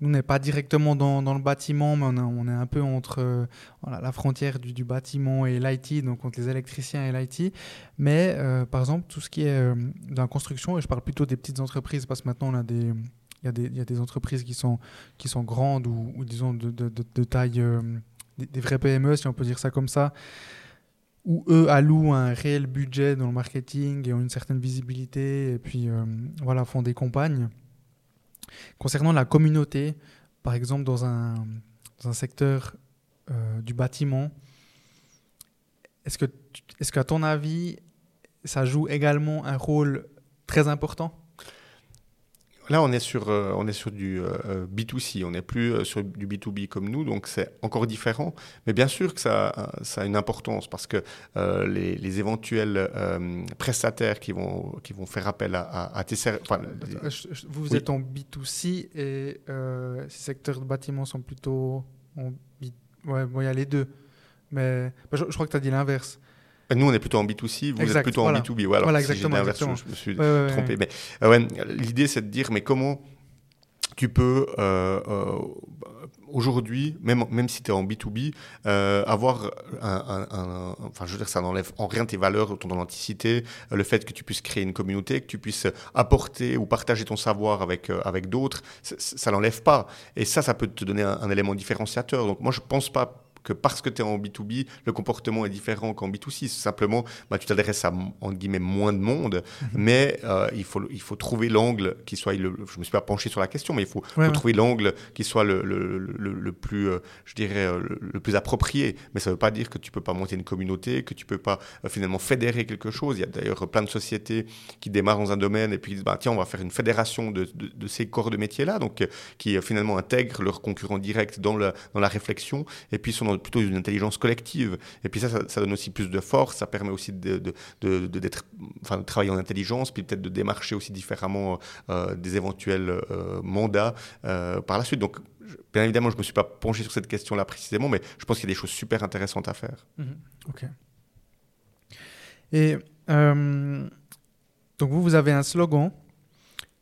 Nous, n'est pas directement dans, dans, le bâtiment, mais on, est un peu entre la frontière du, du bâtiment et l'IT, donc entre les électriciens et l'IT. Mais par exemple, tout ce qui est dans la construction, et je parle plutôt des petites entreprises parce que maintenant on a des, il y, a des, des entreprises qui sont, qui sont grandes ou, disons de, taille, euh, des, vrais PME, si on peut dire ça comme ça, où eux allouent un réel budget dans le marketing et ont une certaine visibilité et puis euh, voilà, font des campagnes. Concernant la communauté, par exemple dans un, dans un secteur du bâtiment. Est-ce que, est-ce qu'à ton avis, ça joue également un rôle très important? Là, on est sur, euh, on est sur du euh, B2C, on n'est plus euh, sur du B2B comme nous, donc c'est encore différent. Mais bien sûr que ça, ça a une importance parce que les, éventuels prestataires qui vont, qui vont faire appel à, à, tes services. vous, êtes en B2C et ces secteurs de bâtiment sont plutôt en B... Ouais, bon, il y a les deux. Mais je, je crois que tu as dit l'inverse. Nous, on est plutôt en B2C, vous êtes plutôt en B2B. voilà, exactement, je, me suis trompé. Mais euh, l'idée, c'est de dire, mais comment tu peux euh, euh, aujourd'hui, même, même si tu es en B2B, avoir un, Enfin, je veux dire, ça n'enlève en rien tes valeurs, ton authenticité, le fait que tu puisses créer une communauté, que tu puisses apporter ou partager ton savoir avec, avec d'autres, ça, ne l'enlève pas. Et ça, ça peut te donner un, un élément différenciateur. Donc, moi, je pense pas que parce que tu es en B2B, le comportement est différent qu'en B2C. Simplement, bah, tu t'adresses à en guillemets, moins de monde, mhm. mais euh, il, faut, il faut trouver l'angle qui soit. Le, je ne me suis pas penché sur la question, mais il faut, trouver l'angle qui soit le, le, le plus, euh, je dirais, euh, le, plus approprié. Mais ça ne veut pas dire que tu ne peux pas monter une communauté, que tu ne peux pas finalement fédérer quelque chose. Il y a d'ailleurs plein de sociétés qui démarrent dans un domaine et puis disent bah, tiens, on va faire une fédération de, de, ces corps de métiers-là, donc qui finalement intègrent leurs concurrents directs dans, la, dans la réflexion et puis sont dans plutôt une intelligence collective. Et puis ça, ça, donne aussi plus de force, ça permet aussi de, de, d'être, enfin, de travailler en intelligence, puis peut-être de démarcher aussi différemment euh, des éventuels euh, mandats euh, par la suite. Donc, bien évidemment, je ne me suis pas penché sur cette question-là précisément, mais je pense qu'il y a des choses super intéressantes à faire. Mhm. Ok. Et donc vous, vous avez un slogan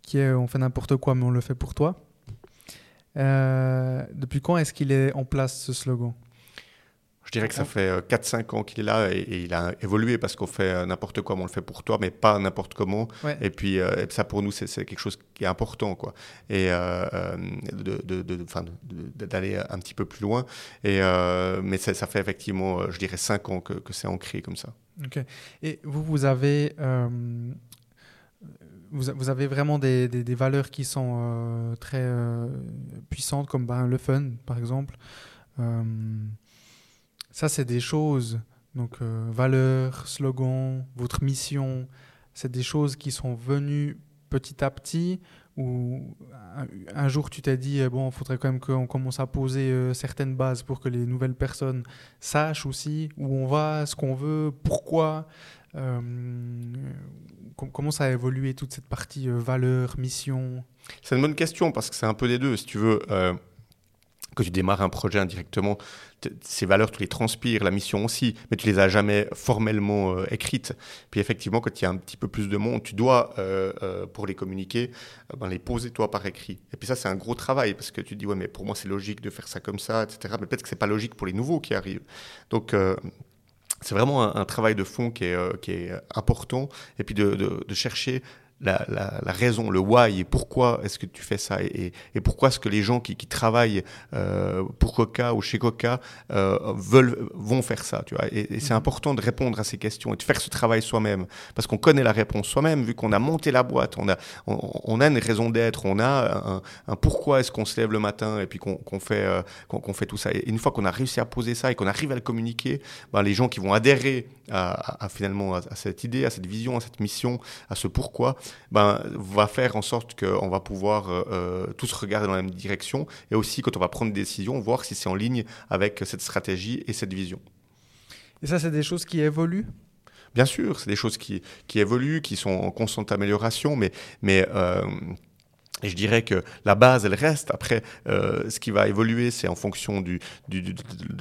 qui est on fait n'importe quoi, mais on le fait pour toi. depuis quand est-ce qu'il est en place ce slogan? Je dirais que ça fait 4-5 euh, ans qu'il est là et, il a évolué parce qu'on fait euh, n'importe quoi, on le fait pour toi, mais pas n'importe comment. Et puis euh, ça pour nous, c'est quelque chose qui est important. Quoi. Et d'aller un petit peu plus loin. Et, mais ça, ça, fait effectivement, je dirais, 5 ans que, que c'est ancré comme ça. Ok. Et vous, vous avez... Vous, vous, avez vraiment des, des, valeurs qui sont très puissantes, comme ben, le fun, par exemple. Ça, c'est des choses, donc euh, valeurs, slogans, votre mission, c'est des choses qui sont venues petit à petit ou un, jour tu t'es dit, bon, il faudrait quand même qu'on commence à poser euh, certaines bases pour que les nouvelles personnes sachent aussi où on va, ce qu'on veut, pourquoi. Euh, comment ça a évolué toute cette partie valeurs, mission? C'est une bonne question parce que c'est un peu des deux. Si tu veux, que tu démarres un projet indirectement, ces valeurs, tu les transpires, la mission aussi, mais tu les as jamais formellement euh, écrites. Puis effectivement, quand il y a un petit peu plus de monde, tu dois, euh, euh, pour les communiquer, ben, les poser toi par écrit. Et puis ça, c'est un gros travail, parce que tu te dis, ouais, mais pour moi, c'est logique de faire ça comme ça, etc. Mais peut-être que c'est pas logique pour les nouveaux qui arrivent. Donc, c'est vraiment un, travail de fond qui est, qui est important, et puis de, chercher la, la, raison, le why, et pourquoi est-ce que tu fais ça, et, et pourquoi est-ce que les gens qui, qui travaillent euh, pour Coca ou chez Coca euh, veulent, vont faire ça, tu vois. Et, c'est mhm. important de répondre à ces questions et de faire ce travail soi-même, parce qu'on connaît la réponse soi-même, vu qu'on a monté la boîte, on a, on, a une raison d'être, on a un, pourquoi est-ce qu'on se lève le matin et puis qu'on fait, euh, qu'on fait tout ça. Et une fois qu'on a réussi à poser ça et qu'on arrive à le communiquer, ben, les gens qui vont adhérer à, à, finalement à, cette idée, à cette vision, à cette mission, à ce pourquoi, ben, va faire en sorte qu'on va pouvoir euh, euh, tous regarder dans la même direction et aussi quand on va prendre des décisions, voir si c'est en ligne avec cette stratégie et cette vision. Et ça, c'est des choses qui évoluent? Bien sûr, c'est des choses qui, qui, évoluent, qui sont en constante amélioration, mais, mais euh, et je dirais que la base, elle reste. Après, euh, ce qui va évoluer, c'est en fonction du, du, de,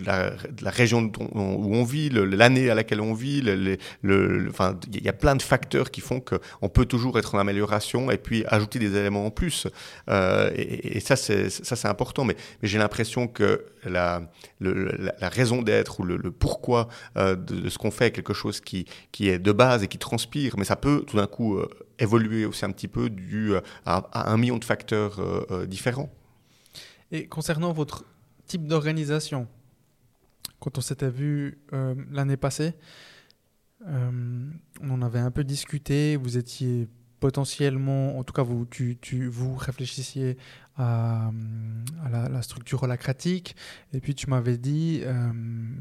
la, de, la, région où on vit, l'année à laquelle on vit. Le, le, enfin, il y a plein de facteurs qui font qu'on peut toujours être en amélioration et puis ajouter des éléments en plus. Euh, et, et, ça, c'est ça, c'est important. Mais, mais j'ai l'impression que la, la, raison d'être ou le, pourquoi euh, de, ce qu'on fait est quelque chose qui, qui est de base et qui transpire. Mais ça peut tout d'un coup euh, évoluer aussi un petit peu dû à, un million de facteurs euh, euh, différents. Et concernant votre type d'organisation, quand on s'était vu euh, l'année passée, on en avait un peu discuté, vous étiez potentiellement, en tout cas, vous, tu, tu, vous réfléchissiez à, la, structure holacratique. Et puis, tu m'avais dit, euh,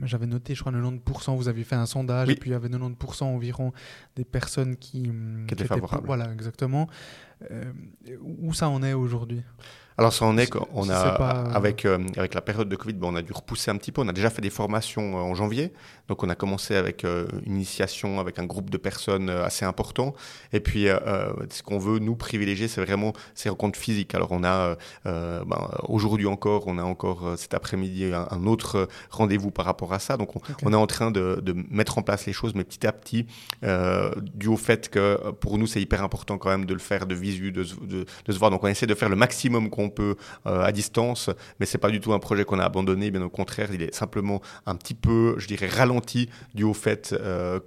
j'avais noté, je crois, 90%, vous aviez fait un sondage, et puis il y avait 90% environ des personnes qui, qui étaient favorables. voilà, exactement. Euh, où ça en est aujourd'hui? Alors ça en est qu'on a, avec, euh, avec la période de Covid, bon, on a dû repousser un petit peu. On a déjà fait des formations euh, en janvier. Donc on a commencé avec euh, une initiation avec un groupe de personnes assez important. Et puis ce qu'on veut nous privilégier, c'est vraiment ces rencontres physiques. Alors on a ben, aujourd'hui encore, on a encore cet après-midi un, autre rendez-vous par rapport à ça. Donc on, est en train de, de, mettre en place les choses, mais petit à petit, dû au fait que pour nous c'est hyper important quand même de le faire de visu, de, de, de se voir. Donc on essaie de faire le maximum qu'on peut euh, à distance, mais c'est pas du tout un projet qu'on a abandonné, bien au contraire, il est simplement un petit peu, je dirais, ralenti dû au fait, euh,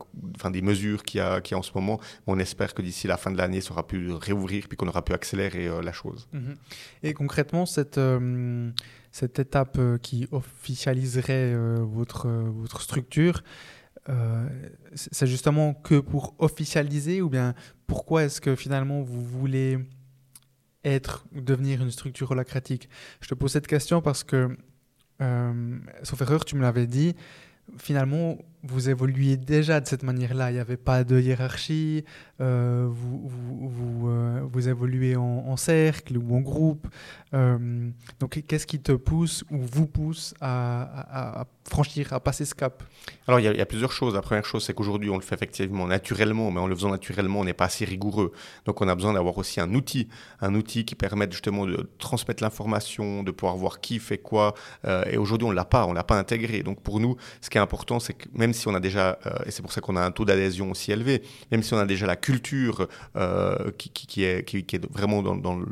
des mesures qu'il y, a, en ce moment. On espère que d'ici la fin de l'année, ça aura pu réouvrir, puis qu'on aura pu accélérer euh, la chose. Mhm. Et concrètement, cette étape qui officialiserait votre structure, c'est justement que pour officialiser ou bien pourquoi est-ce que finalement vous voulez être ou devenir une structure holacratique. Je te pose cette question parce que, euh, sauf erreur, tu me l'avais dit, finalement, vous évoluiez déjà de cette manière-là. Il n'y avait pas de hiérarchie, euh, vous, vous, euh, évoluez en, cercle ou en groupe. Euh, donc, qu'est-ce qui te pousse ou vous pousse à, franchir, à passer ce cap? Alors, il y, a, plusieurs choses. La première chose, c'est qu'aujourd'hui, on le fait effectivement naturellement, mais en le faisant naturellement, on n'est pas assez rigoureux. Donc, on a besoin d'avoir aussi un outil, un outil qui permette justement de transmettre l'information, de pouvoir voir qui fait quoi. et aujourd'hui, on ne l'a pas, on ne l'a pas intégré. Donc, pour nous, ce qui est important, c'est que même si on a déjà, euh, et c'est pour ça qu'on a un taux d'adhésion aussi élevé, même si on a déjà la culture euh, qui, est, vraiment dans, le,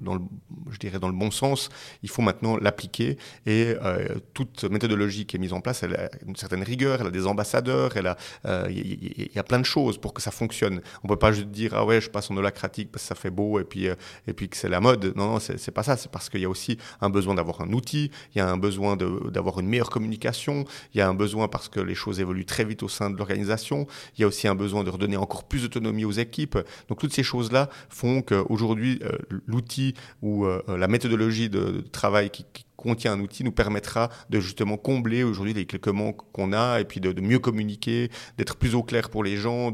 je dirais dans le bon sens, il faut maintenant l'appliquer. Et euh, toute méthodologie qui est mise en place, elle a une certaine rigueur, elle a des ambassadeurs, elle a, il y, a plein de choses pour que ça fonctionne. On peut pas juste dire ah ouais, je passe en holacratique parce que ça fait beau et puis et puis que c'est la mode. Non, non, c'est pas ça. C'est parce qu'il y a aussi un besoin d'avoir un outil, il y a un besoin d'avoir une meilleure communication, il y a un besoin parce que les choses évoluent très vite au sein de l'organisation. Il y a aussi un besoin de redonner encore plus d'autonomie aux équipes. Donc toutes ces choses-là font qu'aujourd'hui, euh, l'outil ou euh, la méthodologie de, travail qui, contient un outil nous permettra de justement combler aujourd'hui les quelques manques qu'on a et puis de, mieux communiquer, d'être plus au clair pour les gens,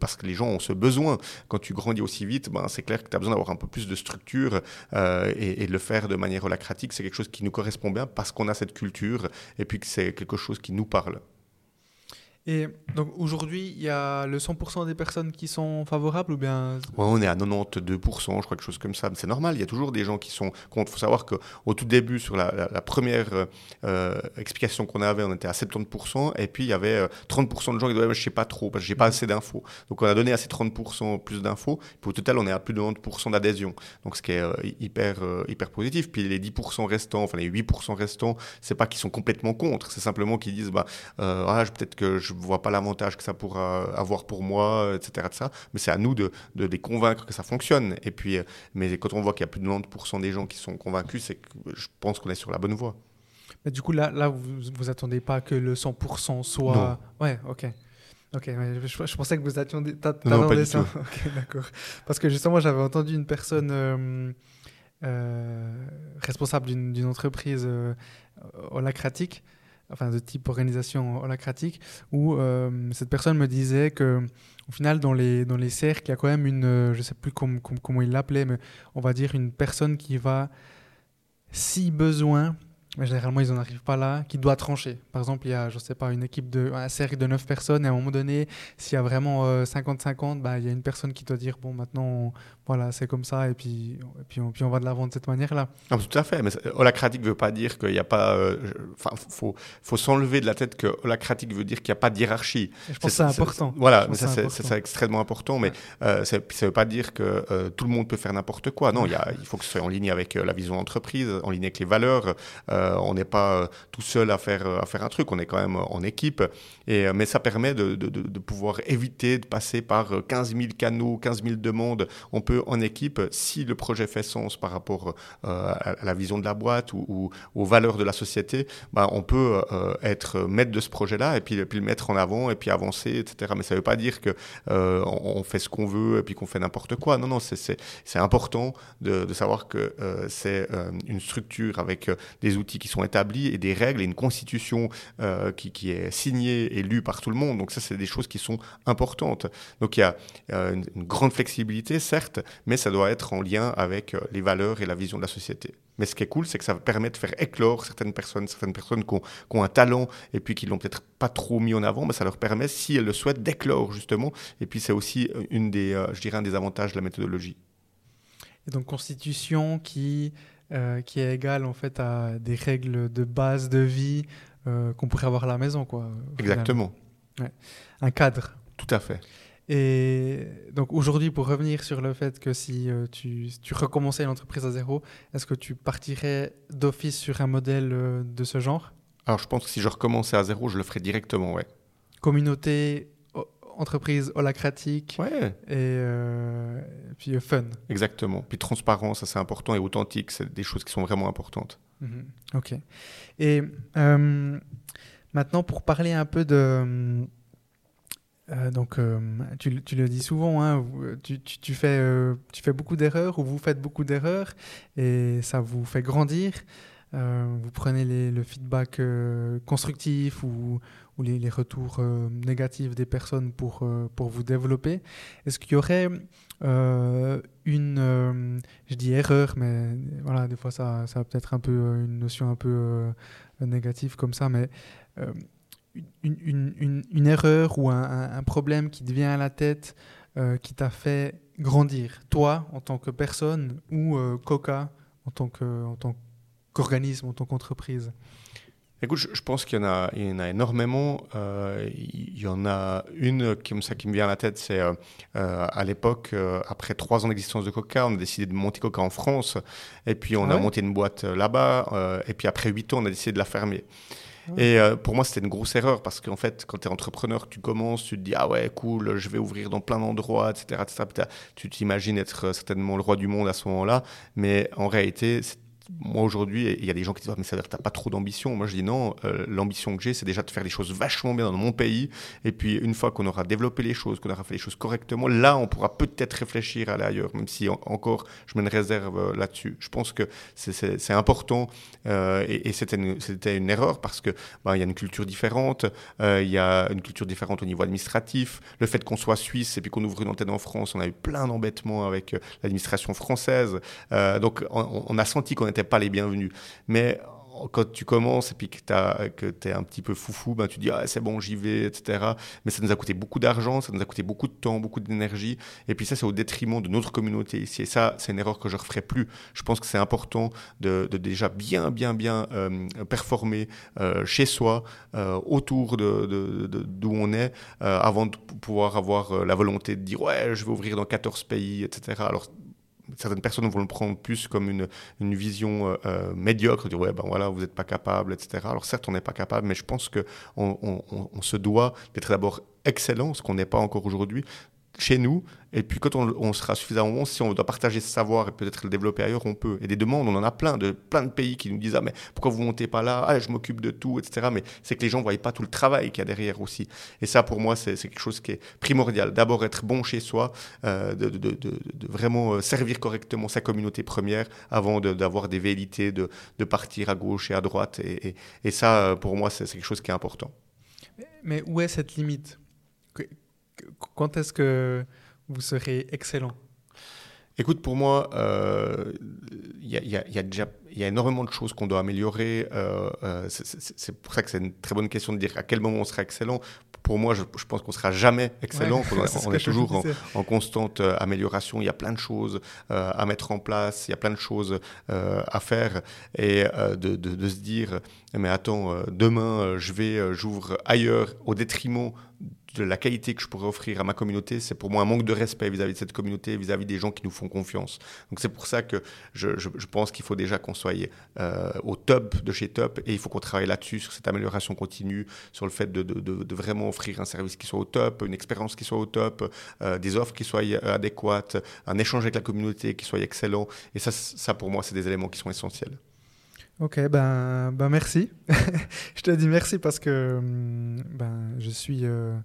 parce que les gens ont ce besoin. Quand tu grandis aussi vite, ben, c'est clair que tu as besoin d'avoir un peu plus de structure euh, et, de le faire de manière holacratique. C'est quelque chose qui nous correspond bien parce qu'on a cette culture et puis que c'est quelque chose qui nous parle. Et donc aujourd'hui, il y a le 100% des personnes qui sont favorables ou bien On est à 92%, je crois, quelque chose comme ça. C'est normal, il y a toujours des gens qui sont contre. Il faut savoir qu'au tout début, sur la, première euh, explication qu'on avait, on était à 70%, et puis il y avait 30% euh, de gens qui disaient Je ne sais pas trop, parce que j'ai pas assez d'infos. Donc on a donné à ces 30% plus d'infos, puis au total, on est à plus de 90% d'adhésion. Donc ce qui est euh, hyper, hyper positif. Puis les 10% restants, enfin les 8% restants, c'est pas qu'ils sont complètement contre, c'est simplement qu'ils disent bah, ah, Peut-être que je ne vois pas l'avantage que ça pourra avoir pour moi, etc. De ça. Mais c'est à nous de, de, les convaincre que ça fonctionne. Et puis, euh, mais quand on voit qu'il y a plus de 90% des gens qui sont convaincus, c'est que je pense qu'on est sur la bonne voie. Mais du coup, là, là vous vous attendez pas que le 100% soit. Non. Ouais, ok. Ok, je, pensais que vous attendiez. Non, pas du ça. [LAUGHS] Ok, d'accord. Parce que justement, j'avais entendu une personne euh, euh, responsable d'une entreprise euh, holacratique enfin de type organisation holacratique, où euh, cette personne me disait que au final dans les, dans les cercles, il y a quand même une, euh, je sais plus comment il l'appelait, mais on va dire une personne qui va, si besoin, mais généralement ils n'en arrivent pas là, qui doit trancher. Par exemple, il y a, je sais pas, une équipe de, un cercle de 9 personnes, et à un moment donné, s'il y a vraiment 50-50, euh, bah, il y a une personne qui doit dire, bon, maintenant, voilà, c'est comme ça, et puis, et puis, on, puis on va de l'avant de cette manière-là. tout à fait, mais holacratique ne veut pas dire qu'il n'y a pas. Euh, enfin, il faut, faut s'enlever de la tête que holacratique veut dire qu'il n'y a pas de hiérarchie. je pense que c'est important. Voilà, mais ça, c'est extrêmement important, mais euh, ça ne veut pas dire que tout le monde peut faire n'importe quoi. Non, il, y a, il faut que ce soit en ligne avec la vision d'entreprise, en ligne avec les valeurs. On n'est pas tout seul à faire, à faire un truc, on est quand même en équipe. Et, mais ça permet de, de, de, pouvoir éviter de passer par 15 000 canaux, 15 000 demandes. On peut en équipe, si le projet fait sens par rapport à la vision de la boîte ou, aux valeurs de la société, bah, on peut être maître de ce projet-là et puis, puis le mettre en avant et puis avancer, etc. Mais ça ne veut pas dire que on fait ce qu'on veut et puis qu'on fait n'importe quoi. Non, non, c'est important de, savoir que euh, c'est euh, une structure avec euh, des outils qui sont établis et des règles et une constitution qui, qui, est signée et lue par tout le monde. Donc ça, c'est des choses qui sont importantes. Donc il y a une, une, grande flexibilité, certes, mais ça doit être en lien avec les valeurs et la vision de la société. Mais ce qui est cool, c'est que ça permet de faire éclore certaines personnes, certaines personnes qui ont, un talent et puis qui l'ont peut-être pas trop mis en avant, mais ça leur permet, si elles le souhaitent, d'éclore justement. Et puis c'est aussi une des, euh, je dirais, un des avantages de la méthodologie. Et donc constitution qui, euh, qui est égale en fait à des règles de base de vie euh, qu'on pourrait avoir à la maison, quoi. Exactement. Un cadre. Tout à fait. Et donc aujourd'hui, pour revenir sur le fait que si euh, tu, tu, recommençais l'entreprise à zéro, est-ce que tu partirais d'office sur un modèle de ce genre? Alors je pense que si je recommençais à zéro, je le ferais directement, ouais. Communauté, entreprise holacratique ouais. et, euh, puis fun. Exactement. Puis transparence, ça c'est important, et authentique, c'est des choses qui sont vraiment importantes. Mhm. Ok. Et maintenant, pour parler un peu de euh, donc, euh, tu, le dis souvent, hein, tu, fais, euh, tu fais beaucoup d'erreurs ou vous faites beaucoup d'erreurs et ça vous fait grandir. Vous prenez le feedback constructif ou, les, retours négatifs des personnes pour, vous développer. Est-ce qu'il y aurait une, je dis erreur, mais voilà, des fois ça, a peut-être un peu une notion un peu négative comme ça, mais une, erreur ou un, problème qui te vient à la tête euh, qui t'a fait grandir, toi en tant que personne ou euh, Coca en tant qu'organisme, en tant qu'entreprise? Écoute, je, pense qu'il y, en a, il y en a énormément. Euh, il y en a une comme ça qui me vient à la tête, c'est à l'époque, après trois ans d'existence de Coca, on a décidé de monter Coca en France, et puis on ah a monté une boîte là-bas, et puis après huit ans, on a décidé de la fermer. Et euh, pour moi, c'était une grosse erreur parce qu'en fait, quand tu es entrepreneur, tu commences, tu te dis, ah ouais, cool, je vais ouvrir dans plein d'endroits, etc., etc. Tu t'imagines être euh, certainement le roi du monde à ce moment-là. Mais en réalité, moi aujourd'hui, il y a des gens qui disent mais ça veut dire que t'as pas trop d'ambition. Moi je dis non, euh, l'ambition que j'ai, c'est déjà de faire les choses vachement bien dans mon pays. Et puis une fois qu'on aura développé les choses, qu'on aura fait les choses correctement, là on pourra peut-être réfléchir à aller ailleurs, même si encore je me réserve euh, là-dessus. Je pense que c'est important euh, et, c'était une, une, erreur parce que ben, il y a une culture différente, il y a une culture différente au niveau administratif. Le fait qu'on soit suisse et puis qu'on ouvre une antenne en France, on a eu plein d'embêtements avec l'administration française. donc on, on a senti qu'on n'étaient pas les bienvenus. Mais quand tu commences et puis que tu es un petit peu foufou, ben tu dis ah, c'est bon, j'y vais, etc. Mais ça nous a coûté beaucoup d'argent, ça nous a coûté beaucoup de temps, beaucoup d'énergie. Et puis ça, c'est au détriment de notre communauté ici. Et ça, c'est une erreur que je ne referai plus. Je pense que c'est important de, déjà bien, bien, bien euh, performer euh, chez soi, euh, autour d'où de, de, on est, avant de pouvoir avoir la volonté de dire ouais, je vais ouvrir dans 14 pays, etc. Alors, certaines personnes vont le prendre plus comme une, vision euh, euh, médiocre, dire ouais ben voilà vous n'êtes pas capable, etc. Alors certes on n'est pas capable, mais je pense que on se doit d'être d'abord excellent, ce qu'on n'est pas encore aujourd'hui, chez nous. Et puis quand on, sera suffisamment bon, si on doit partager ce savoir et peut-être le développer ailleurs, on peut. Et des demandes, on en a plein de plein de pays qui nous disent ah mais pourquoi vous montez pas là? Ah je m'occupe de tout, etc. Mais c'est que les gens ne voient pas tout le travail qu'il y a derrière aussi. Et ça pour moi c'est quelque chose qui est primordial. D'abord être bon chez soi, euh, de, vraiment euh, servir correctement sa communauté première avant d'avoir des velléités de, partir à gauche et à droite. Et ça euh, pour moi c'est quelque chose qui est important. Mais où est cette limite? Quand est-ce que vous serez excellent? Écoute, pour moi, il euh, y, a, déjà y a énormément de choses qu'on doit améliorer. Euh, euh, c'est pour ça que c'est une très bonne question de dire à quel moment on sera excellent. Pour moi, je, pense qu'on sera jamais excellent. [LAUGHS] on, est, toujours en, constante amélioration. Il y a plein de choses à mettre en place. Il y a plein de choses à faire et de, de, se dire mais attends, demain je vais j'ouvre ailleurs au détriment de la qualité que je pourrais offrir à ma communauté, c'est pour moi un manque de respect vis-à-vis de cette communauté, vis-à-vis des gens qui nous font confiance. Donc c'est pour ça que je, pense qu'il faut déjà qu'on soit euh, au top de chez Top et il faut qu'on travaille là-dessus, sur cette amélioration continue, sur le fait de, vraiment offrir un service qui soit au top, une expérience qui soit au top, euh, des offres qui soient adéquates, un échange avec la communauté qui soit excellent. Et ça, ça pour moi, c'est des éléments qui sont essentiels. Ok, ben, ben merci. [LAUGHS] je te dis merci parce que hum, ben, je suis... Euh,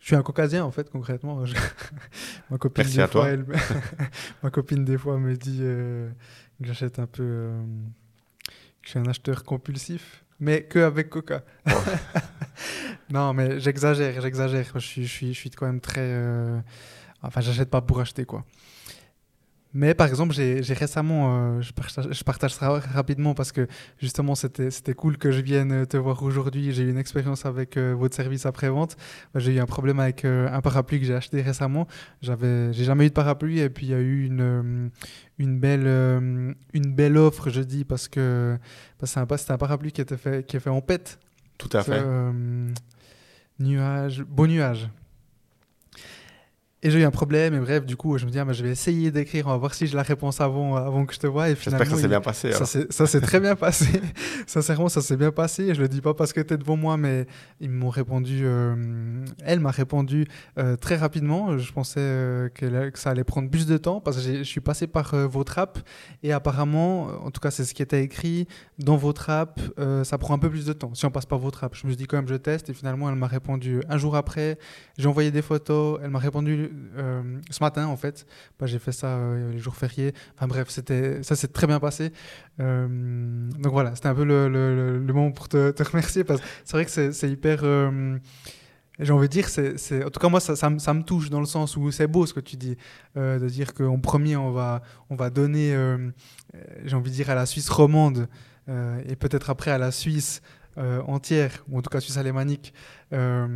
je suis un caucasien en fait concrètement. [LAUGHS] ma copine Merci à toi. [LAUGHS] ma copine des fois me dit euh, que j'achète un peu, euh, je suis un acheteur compulsif, mais que avec Coca. [LAUGHS] non, mais j'exagère, j'exagère. Je suis, je suis, je suis quand même très, euh, enfin, j'achète pas pour acheter quoi. Mais par exemple, j'ai récemment, euh, je, partage, je, partage, ça rapidement parce que justement, c'était cool que je vienne te voir aujourd'hui. J'ai eu une expérience avec euh, votre service après-vente. Bah, j'ai eu un problème avec euh, un parapluie que j'ai acheté récemment. J'ai jamais eu de parapluie et puis il y a eu une, une, belle, une belle offre, je dis, parce que bah, c'est un, un, parapluie qui, était fait, qui est fait en pète. Tout à fait. nuage, beau nuage. Et j'ai eu un problème, et bref, du coup, je me dis, ah, bah, je vais essayer d'écrire, on va voir si j'ai la réponse avant, avant que je te vois. J'espère que ça s'est bien passé. Ça s'est très bien [LAUGHS] passé. Sincèrement, ça s'est bien passé. Je le dis pas parce que tu es devant moi, mais ils m'ont répondu, euh, elle m'a répondu euh, très rapidement. Je pensais euh, que, ça allait prendre plus de temps parce que je suis passé par votre app, et apparemment, en tout cas, c'est ce qui était écrit dans votre app, ça prend un peu plus de temps si on passe par votre app. Je me suis dit, quand même, je teste, et finalement, elle m'a répondu un jour après. J'ai envoyé des photos, elle m'a répondu euh, ce matin, en fait. Bah, j'ai fait ça euh, les jours fériés. Enfin bref, c'était, ça s'est très bien passé. Euh, donc voilà, c'était un peu le, moment pour te, remercier parce que c'est vrai que c'est, hyper j'ai envie de dire, en tout cas moi ça, ça, me touche dans le sens où c'est beau ce que tu dis, de dire qu'en premier on va, on va donner, j'ai envie de dire à la Suisse romande et peut-être après à la Suisse entière, ou en tout cas Suisse alémanique, euh,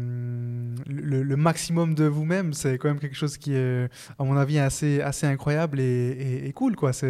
le, maximum de vous-même, c'est quand même quelque chose qui est, à mon avis, assez, assez incroyable et, cool. Quoi. Ça,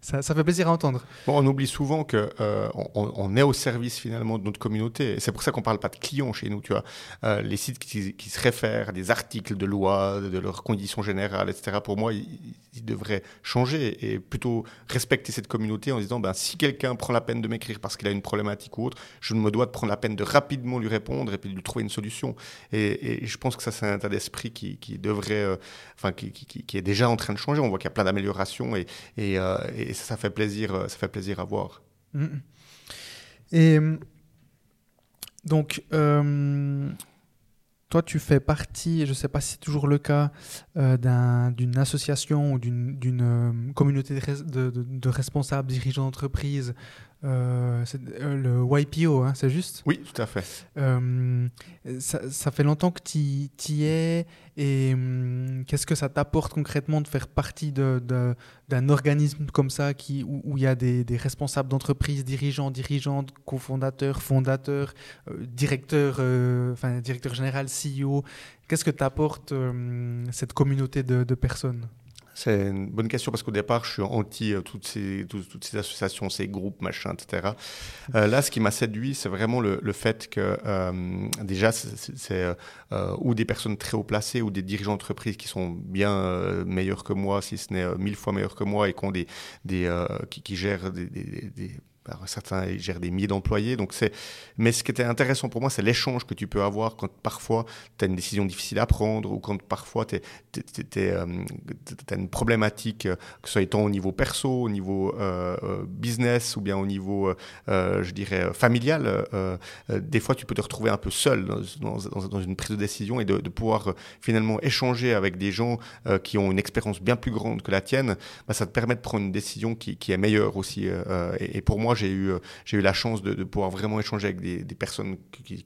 ça fait plaisir à entendre. Bon, on oublie souvent qu'on euh, est au service finalement de notre communauté. C'est pour ça qu'on ne parle pas de clients chez nous. Tu vois. Euh, les sites qui, se réfèrent à des articles de loi, de leurs conditions générales, etc., pour moi, ils, devraient changer et plutôt respecter cette communauté en disant ben, si quelqu'un prend la peine de m'écrire parce qu'il a une problématique ou autre, je me dois de prendre la peine de rapidement lui répondre et puis de lui trouver une solution. Et, je pense que ça, c'est un état d'esprit qui, devrait, euh, enfin, qui, est déjà en train de changer. On voit qu'il y a plein d'améliorations et, et, euh, ça, fait plaisir, euh, ça fait plaisir à voir. Mm-hmm. Et donc, toi, tu fais partie, je ne sais pas si c'est toujours le cas, d'une association ou d'une communauté de, de, responsables, dirigeants d'entreprise euh, euh, le YPO, hein, c'est juste? Oui, tout à fait. Euh, ça, fait longtemps que tu y es et hum, qu'est-ce que ça t'apporte concrètement de faire partie d'un organisme comme ça qui, où il y a des, responsables d'entreprise, dirigeants, dirigeantes, cofondateurs, fondateurs, directeurs, enfin directeur général, CEO Qu'est-ce que t'apporte cette communauté de personnes? C'est une bonne question parce qu'au départ, je suis anti euh, toutes, ces, associations, ces groupes, machin, etc. Euh, là, ce qui m'a séduit, c'est vraiment le, fait que euh, déjà, c'est ou des personnes très haut placées ou des dirigeants d'entreprise qui sont bien meilleurs que moi, si ce n'est mille fois meilleurs que moi et qui, ont des, qui, gèrent des certains gèrent des milliers d'employés. Donc c'est, mais ce qui était intéressant pour moi, c'est l'échange que tu peux avoir quand parfois tu as une décision difficile à prendre ou quand parfois tu euh, as une problématique, euh, que ce soit au niveau perso, au niveau euh, business ou bien au niveau, je dirais, familial. des fois, tu peux te retrouver un peu seul dans, une prise de décision et de, pouvoir finalement échanger avec des gens qui ont une expérience bien plus grande que la tienne. Bah, ça te permet de prendre une décision qui, est meilleure aussi. et pour moi, j'ai eu, euh, eu la chance de, pouvoir vraiment échanger avec des, personnes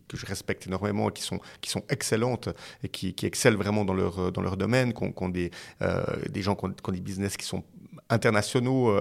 que je respecte énormément qui sont, qui sont excellentes et qui, excellent vraiment dans leur, dans leur domaine, qui ont, des, euh, des gens qui ont, des business qui sont internationaux,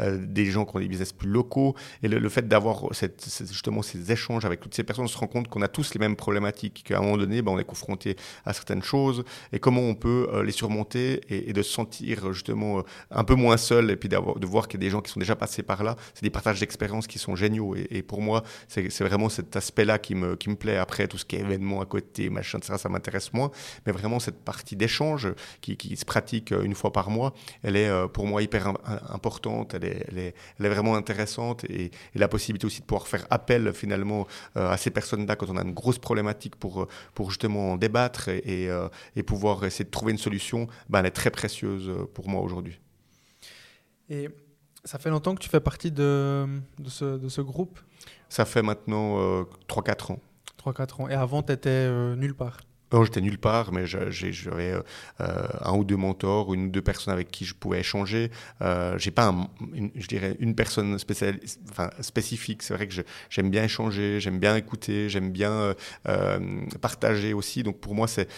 des gens qui ont des business plus locaux. Et le, fait d'avoir justement ces échanges avec toutes ces personnes, on se rend compte qu'on a tous les mêmes problématiques, qu'à un moment donné, ben, on est confronté à certaines choses et comment on peut les surmonter et, de se sentir justement un peu moins seul et puis de voir qu'il y a des gens qui sont déjà passés par là. C'est des partages d'expériences qui sont géniaux. Et, pour moi, c'est vraiment cet aspect-là qui me, qui me plaît. Après, tout ce qui est événements à côté, machin, ça, ça m'intéresse moins. Mais vraiment, cette partie d'échange qui, qui, se pratique euh, une fois par mois, elle est euh, pour moi hyper importante. Elle est, elle est, elle est vraiment intéressante. Et, la possibilité aussi de pouvoir faire appel finalement euh, à ces personnes-là quand on a une grosse problématique pour, pour justement en débattre et, et, pouvoir essayer de trouver une solution, ben, elle est très précieuse pour moi aujourd'hui. Et ça fait longtemps que tu fais partie de, de, ce, de ce, groupe? Ça fait maintenant euh, 3-4 ans. 3-4 ans. Et avant, tu étais euh, nulle part? Non, j'étais nulle part, mais j'avais euh, un ou deux mentors, une ou deux personnes avec qui je pouvais échanger. Euh, j'ai pas, une, je dirais, une personne spécifique. C'est vrai que j'aime bien échanger, j'aime bien écouter, j'aime bien euh, partager aussi. Donc pour moi, c'est,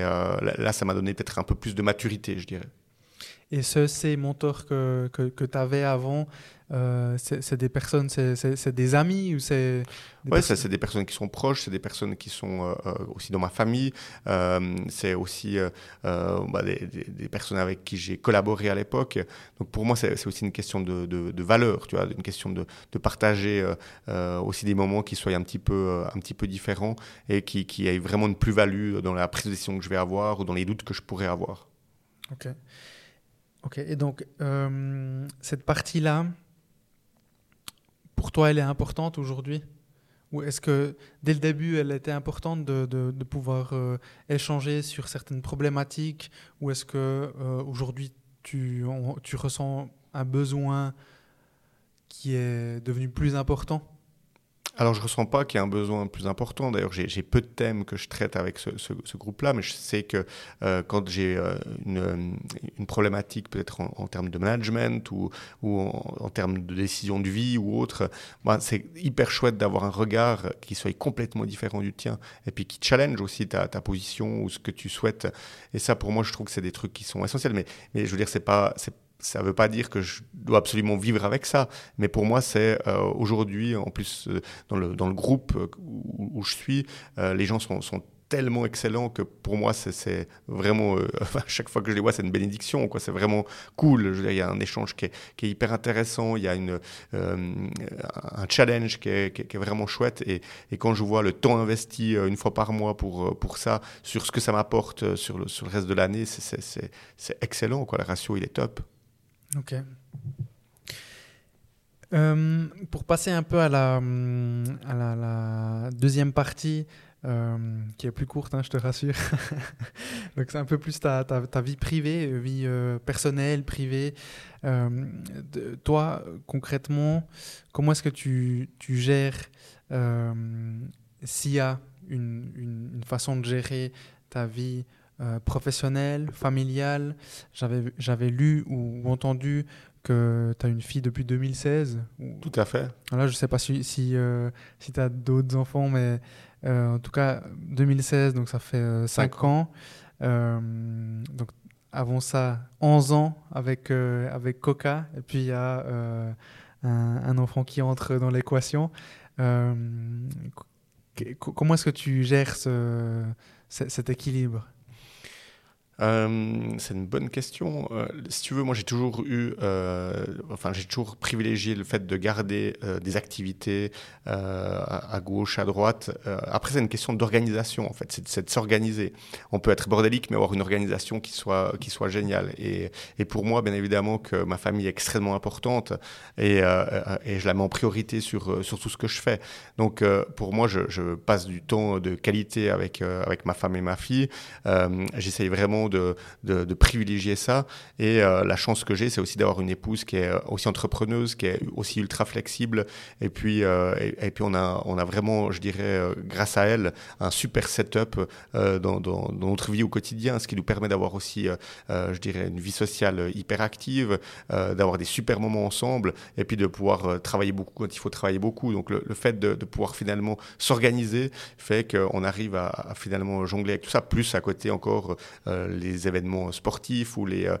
là, ça m'a donné peut-être un peu plus de maturité, je dirais. Et ce, ces mentors que, que tu avais avant, euh, c'est des personnes, c'est des amis ou c'est Ouais, c'est des personnes qui sont proches, c'est des personnes qui sont euh, euh, aussi dans ma famille, c'est aussi bah, des, des, personnes avec qui j'ai collaboré à l'époque. Donc pour moi, c'est aussi une question de, de, de, valeur, tu vois, une question de, de partager aussi des moments qui soient un petit peu, un petit peu différents et qui, qui aient vraiment une plus-value dans la prise de décision que je vais avoir ou dans les doutes que je pourrais avoir. Ok. Ok, et donc euh, cette partie-là, pour toi, elle est importante aujourd'hui? Ou est-ce que dès le début, elle était importante de, pouvoir euh, échanger sur certaines problématiques? Ou est-ce que euh, aujourd'hui, tu ressens un besoin qui est devenu plus important? Alors, je ne ressens pas qu'il y a un besoin plus important. D'ailleurs, j'ai peu de thèmes que je traite avec ce, groupe-là, mais je sais que euh, quand j'ai euh, une, problématique, peut-être en, termes de management ou, en, termes de décision de vie ou autre, moi, c'est hyper chouette d'avoir un regard qui soit complètement différent du tien et puis qui challenge aussi ta, ta position ou ce que tu souhaites. Et ça, pour moi, je trouve que c'est des trucs qui sont essentiels. Mais, mais je veux dire, c'est pas ça ne veut pas dire que je dois absolument vivre avec ça, mais pour moi, c'est euh, aujourd'hui, en plus, euh, dans, le, dans le groupe euh, où, je suis, les gens sont, sont tellement excellents que pour moi, c'est vraiment, [LAUGHS] à chaque fois que je les vois, c'est une bénédiction. C'est vraiment cool. Il y a un échange qui est, hyper intéressant, il y a un challenge qui est, vraiment chouette. Et, et, quand je vois le temps investi une fois par mois pour, pour ça, sur ce que ça m'apporte sur le, sur le reste de l'année, c'est excellent. Quoi. Le ratio, il est top. Ok. Euh, pour passer un peu à la, deuxième partie, euh, qui est plus courte, hein, je te rassure. [LAUGHS] Donc c'est un peu plus ta, vie privée, vie euh, personnelle, privée. Toi, concrètement, comment est-ce que tu, gères s'il y a une, une, façon de gérer ta vie euh, professionnel, familial. J'avais lu ou, entendu que tu as une fille depuis 2016. Tout à fait. Là, je ne sais pas si, si, euh, si tu as d'autres enfants, mais euh, en tout cas, 2016, donc ça fait 5 ans. donc, avant ça, 11 ans avec, avec Coca. Et puis, il y a un, un, enfant qui entre dans l'équation. comment est-ce que tu gères ce, cet équilibre? Euh, c'est une bonne question. Euh, si tu veux, moi j'ai toujours eu, euh, enfin j'ai toujours privilégié le fait de garder des activités à, gauche, à droite. après, c'est une question d'organisation en fait, c'est de s'organiser. On peut être bordélique, mais avoir une organisation qui soit qui soit géniale. Et, pour moi, bien évidemment, que ma famille est extrêmement importante et, et je la mets en priorité sur sur tout ce que je fais. Donc pour moi, je, je, passe du temps de qualité avec avec ma femme et ma fille. J'essaye vraiment de, privilégier ça. Et euh, la chance que j'ai, c'est aussi d'avoir une épouse qui est aussi entrepreneuse, qui est aussi ultra flexible. Et puis, euh, et, puis on, a, on a vraiment, je dirais, euh, grâce à elle, un super setup dans, dans, notre vie au quotidien, ce qui nous permet d'avoir aussi, je dirais, une vie sociale hyper active, d'avoir des super moments ensemble, et puis de pouvoir travailler beaucoup quand il faut travailler beaucoup. Donc le, fait de, pouvoir finalement s'organiser fait qu'on arrive à, finalement jongler avec tout ça, plus à côté encore les événements sportifs ou les,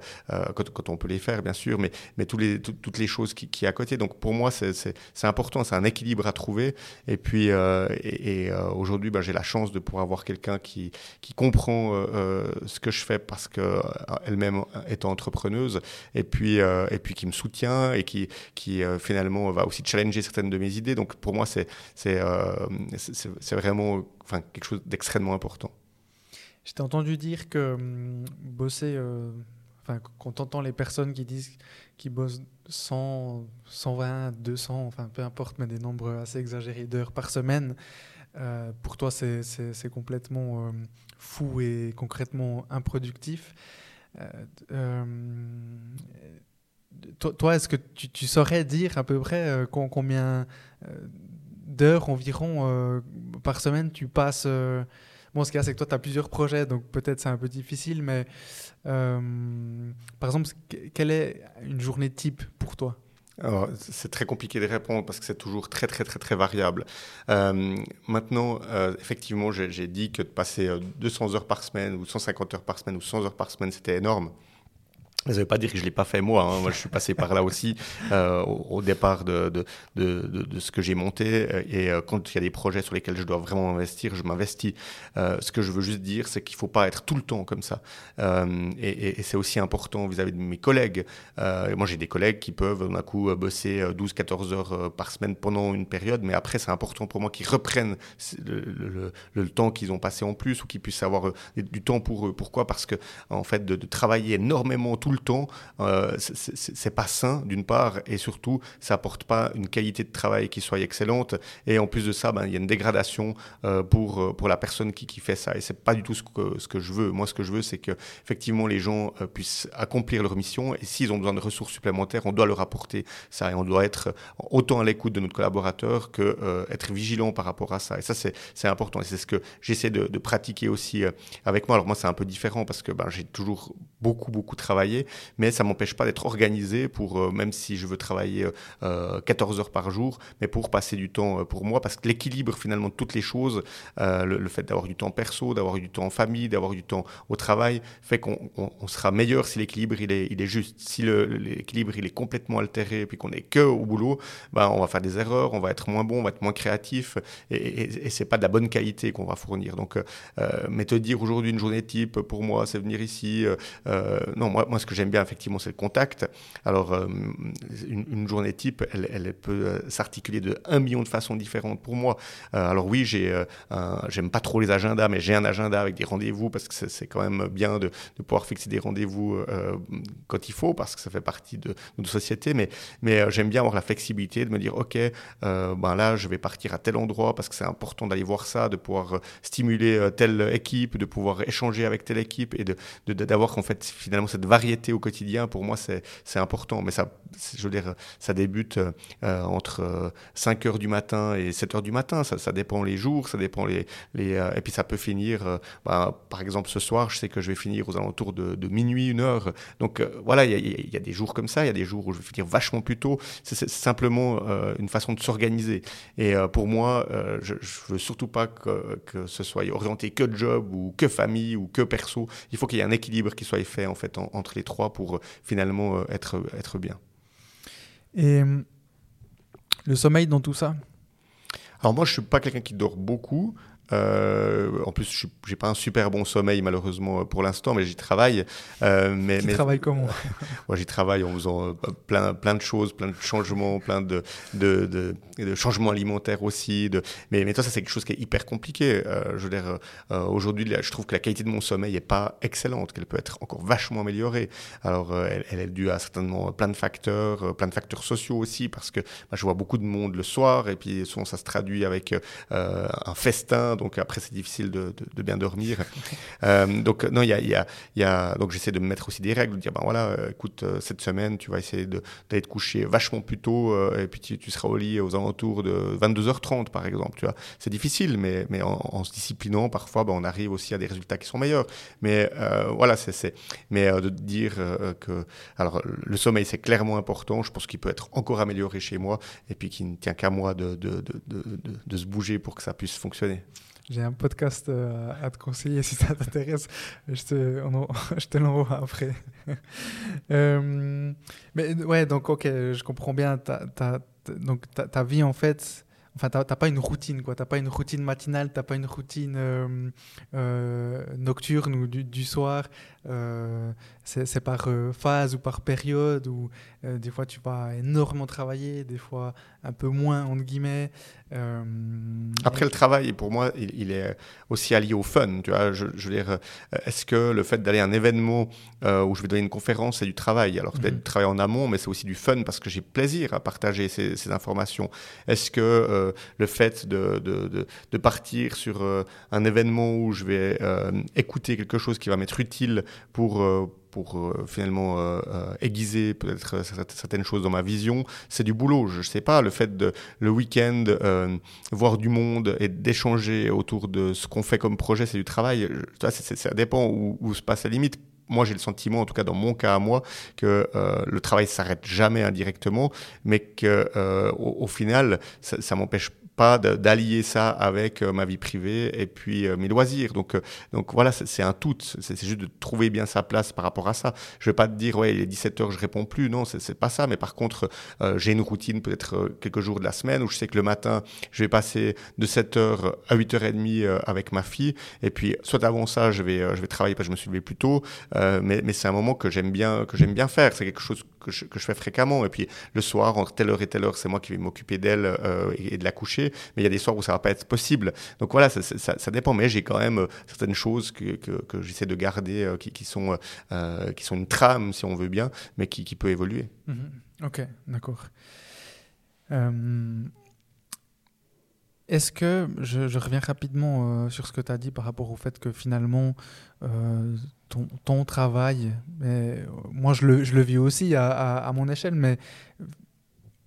quand, on peut les faire, bien sûr, mais, mais tous les, toutes les choses qui, qui à côté. Donc pour moi, c'est important, c'est un équilibre à trouver. Et puis, et, aujourd'hui, ben, j'ai la chance de pouvoir avoir quelqu'un qui, qui comprend ce que je fais parce qu'elle-même est entrepreneuse et puis, et puis qui me soutient et qui, qui finalement va aussi challenger certaines de mes idées. Donc pour moi, c'est c'est vraiment enfin, quelque chose d'extrêmement important. Je t'ai entendu dire que hum, bosser, euh, enfin, quand entend les personnes qui disent qu'ils bossent 100, 120, 200, enfin peu importe, mais des nombres assez exagérés d'heures par semaine, euh, pour toi c'est complètement euh, fou et concrètement improductif. toi, est-ce que tu, tu, saurais dire à peu près combien d'heures environ par semaine tu passes Bon, ce qu'il y a, c'est que toi, tu as plusieurs projets, donc peut-être c'est un peu difficile, mais euh, par exemple, quelle est une journée type pour toi? C'est très compliqué de répondre parce que c'est toujours très très très très variable. maintenant, effectivement, j'ai dit que de passer 200 heures par semaine ou 150 heures par semaine ou 100 heures par semaine, c'était énorme. Ça ne veut pas dire que je ne l'ai pas fait moi. Hein. Moi, je suis passé par là aussi euh, au, départ de, de, de, ce que j'ai monté. Et euh, quand il y a des projets sur lesquels je dois vraiment investir, je m'investis. Euh, ce que je veux juste dire, c'est qu'il ne faut pas être tout le temps comme ça. et, et, c'est aussi important vis-à-vis de mes collègues. moi, j'ai des collègues qui peuvent d'un coup bosser 12-14 heures par semaine pendant une période. Mais après, c'est important pour moi qu'ils reprennent le, le, temps qu'ils ont passé en plus ou qu'ils puissent avoir du temps pour eux. Pourquoi? Parce que, en fait, de, travailler énormément tout le temps, euh, c'est pas sain d'une part, et surtout, ça apporte pas une qualité de travail qui soit excellente. Et en plus de ça, ben, il y a une dégradation euh, pour, euh, pour la personne qui, qui fait ça. Et c'est pas du tout ce que, ce que je veux. Moi, ce que je veux, c'est que effectivement les gens euh, puissent accomplir leur mission. Et s'ils ont besoin de ressources supplémentaires, on doit leur apporter ça. Et on doit être autant à l'écoute de notre collaborateur que être vigilant par rapport à ça. Et ça, c'est important. Et c'est ce que j'essaie de, de, pratiquer aussi avec moi. Alors moi, c'est un peu différent parce que ben, j'ai toujours beaucoup, beaucoup travaillé mais ça m'empêche pas d'être organisé pour, euh, même si je veux travailler 14 euh, heures par jour, mais pour passer du temps euh, pour moi, parce que l'équilibre finalement de toutes les choses, le, fait d'avoir du temps perso, d'avoir du temps en famille, d'avoir du temps au travail, fait qu'on sera meilleur si l'équilibre il est, il est juste. Si l'équilibre il est complètement altéré et puis qu'on est que au boulot, ben, on va faire des erreurs, on va être moins bon, on va être moins créatif et, et, et c'est pas de la bonne qualité qu'on va fournir. Donc, mais te dire aujourd'hui une journée type pour moi, c'est venir ici. non, moi, moi ce que j'aime bien, effectivement, c'est le contact. Alors, euh, une, journée type, elle, peut euh, s'articuler de un million de façons différentes pour moi. Euh, alors oui, j'ai, j'aime pas trop les agendas, mais j'ai un agenda avec des rendez-vous parce que c'est, quand même bien de, pouvoir fixer des rendez-vous quand il faut, parce que ça fait partie de, notre société. Mais, mais j'aime bien avoir la flexibilité de me dire, OK, ben là, je vais partir à tel endroit parce que c'est important d'aller voir ça, de pouvoir stimuler telle équipe, de pouvoir échanger avec telle équipe et de, d'avoir en fait finalement cette variété au quotidien, pour moi, c'est important. Mais ça, je veux dire, ça débute euh, entre 5 euh, heures du matin et 7 heures du matin. Ça, ça dépend les jours, ça dépend les. les euh, et puis ça peut finir, bah, par exemple, ce soir, je sais que je vais finir aux alentours de, minuit, une heure. Donc voilà, il y, a des jours comme ça, il y a des jours où je vais finir vachement plus tôt. C'est simplement une façon de s'organiser. Et pour moi, je, veux surtout pas que, que, ce soit orienté que job ou que famille ou que perso. Il faut qu'il y ait un équilibre qui soit fait en fait entre les trois pour euh, finalement euh, être, être bien. Et euh, le sommeil dans tout ça? Alors moi, je suis pas quelqu'un qui dort beaucoup. Euh, en plus, je n'ai pas un super bon sommeil malheureusement pour l'instant, mais j'y travaille. Euh, mais, mais travaille comment [LAUGHS] Moi, j'y travaille en faisant euh, plein, plein de choses, plein de changements, plein de, de, de, de changements alimentaires aussi. De... Mais, mais toi, ça, c'est quelque chose qui est hyper compliqué. Euh, je veux dire, euh, aujourd'hui, je trouve que la qualité de mon sommeil n'est pas excellente, qu'elle peut être encore vachement améliorée. Alors, elle, elle, est due à certainement plein de facteurs, plein de facteurs sociaux aussi, parce que bah, je vois beaucoup de monde le soir, et puis souvent, ça se traduit avec un festin donc après c'est difficile de, bien dormir. [LAUGHS] Euh, donc non, il y a, y, a, y a, donc j'essaie de me mettre aussi des règles, de dire ben voilà, euh, écoute, euh, cette semaine tu vas essayer d'aller te coucher vachement plus tôt et puis tu, seras au lit aux alentours de 22h30 par exemple. Tu vois, c'est difficile, mais, mais en, se disciplinant parfois, ben, on arrive aussi à des résultats qui sont meilleurs. Mais voilà, c'est mais de dire que alors le sommeil c'est clairement important. Je pense qu'il peut être encore amélioré chez moi et puis qu'il ne tient qu'à moi de de, de, de, de se bouger pour que ça puisse fonctionner. J'ai un podcast à te conseiller si ça t'intéresse. Je te, [LAUGHS] je te l'envoie après. [LAUGHS] mais ouais, donc ok, je comprends bien. donc ta vie en fait Enfin, t'as pas une routine, quoi. T'as pas une routine matinale, t'as pas une routine euh, euh, nocturne ou du, soir. Euh, c'est par phase ou par période. Ou des fois, tu vas énormément travailler, des fois un peu moins entre guillemets. Après, le travail, pour moi, il, est aussi allié au fun. Tu vois, je, veux dire, est-ce que le fait d'aller à un événement où je vais donner une conférence, c'est du travail? Alors, peut-être mhm. du travail en amont, mais c'est aussi du fun parce que j'ai plaisir à partager ces, ces informations. Est-ce que le fait de, de, de, partir sur euh, un événement où je vais euh, écouter quelque chose qui va m'être utile pour euh, pour finalement aiguiser peut-être certaines choses dans ma vision, c'est du boulot. Je ne sais pas, le fait de le week-end voir du monde et d'échanger autour de ce qu'on fait comme projet, c'est du travail. ça dépend où, se passe la limite moi j'ai le sentiment, en tout cas dans mon cas à moi, que euh, le travail s'arrête jamais indirectement, mais que euh, final, ça, ça m'empêche pas d'allier ça avec euh, ma vie privée et puis mes loisirs. Donc, donc voilà, c'est un tout. C'est juste de trouver bien sa place par rapport à ça. Je vais pas te dire, ouais, il est 17h, je réponds plus. Non, c'est pas ça. Mais par contre, j'ai une routine peut-être quelques jours de la semaine où je sais que le matin, je vais passer de 7h à 8h30 avec ma fille. Et puis, soit avant ça, je vais, je vais travailler parce que je me suis levé plus tôt. Euh, mais, mais c'est un moment que j'aime bien, que j'aime bien faire. C'est quelque chose que je, fais fréquemment. Et puis le soir, entre telle heure et telle heure, c'est moi qui vais m'occuper d'elle euh, et, de la coucher. Mais il y a des soirs où ça va pas être possible. Donc voilà, ça, ça, dépend. Mais j'ai quand même euh, certaines choses que, que, j'essaie de garder, qui, qui, sont, qui sont une trame, si on veut bien, mais qui, qui peut évoluer. Mm-hmm. Ok, d'accord. Est-ce que, je, reviens rapidement sur ce que tu as dit par rapport au fait que finalement, ton, ton, travail, mais moi je le, je le vis aussi à, à, mon échelle, mais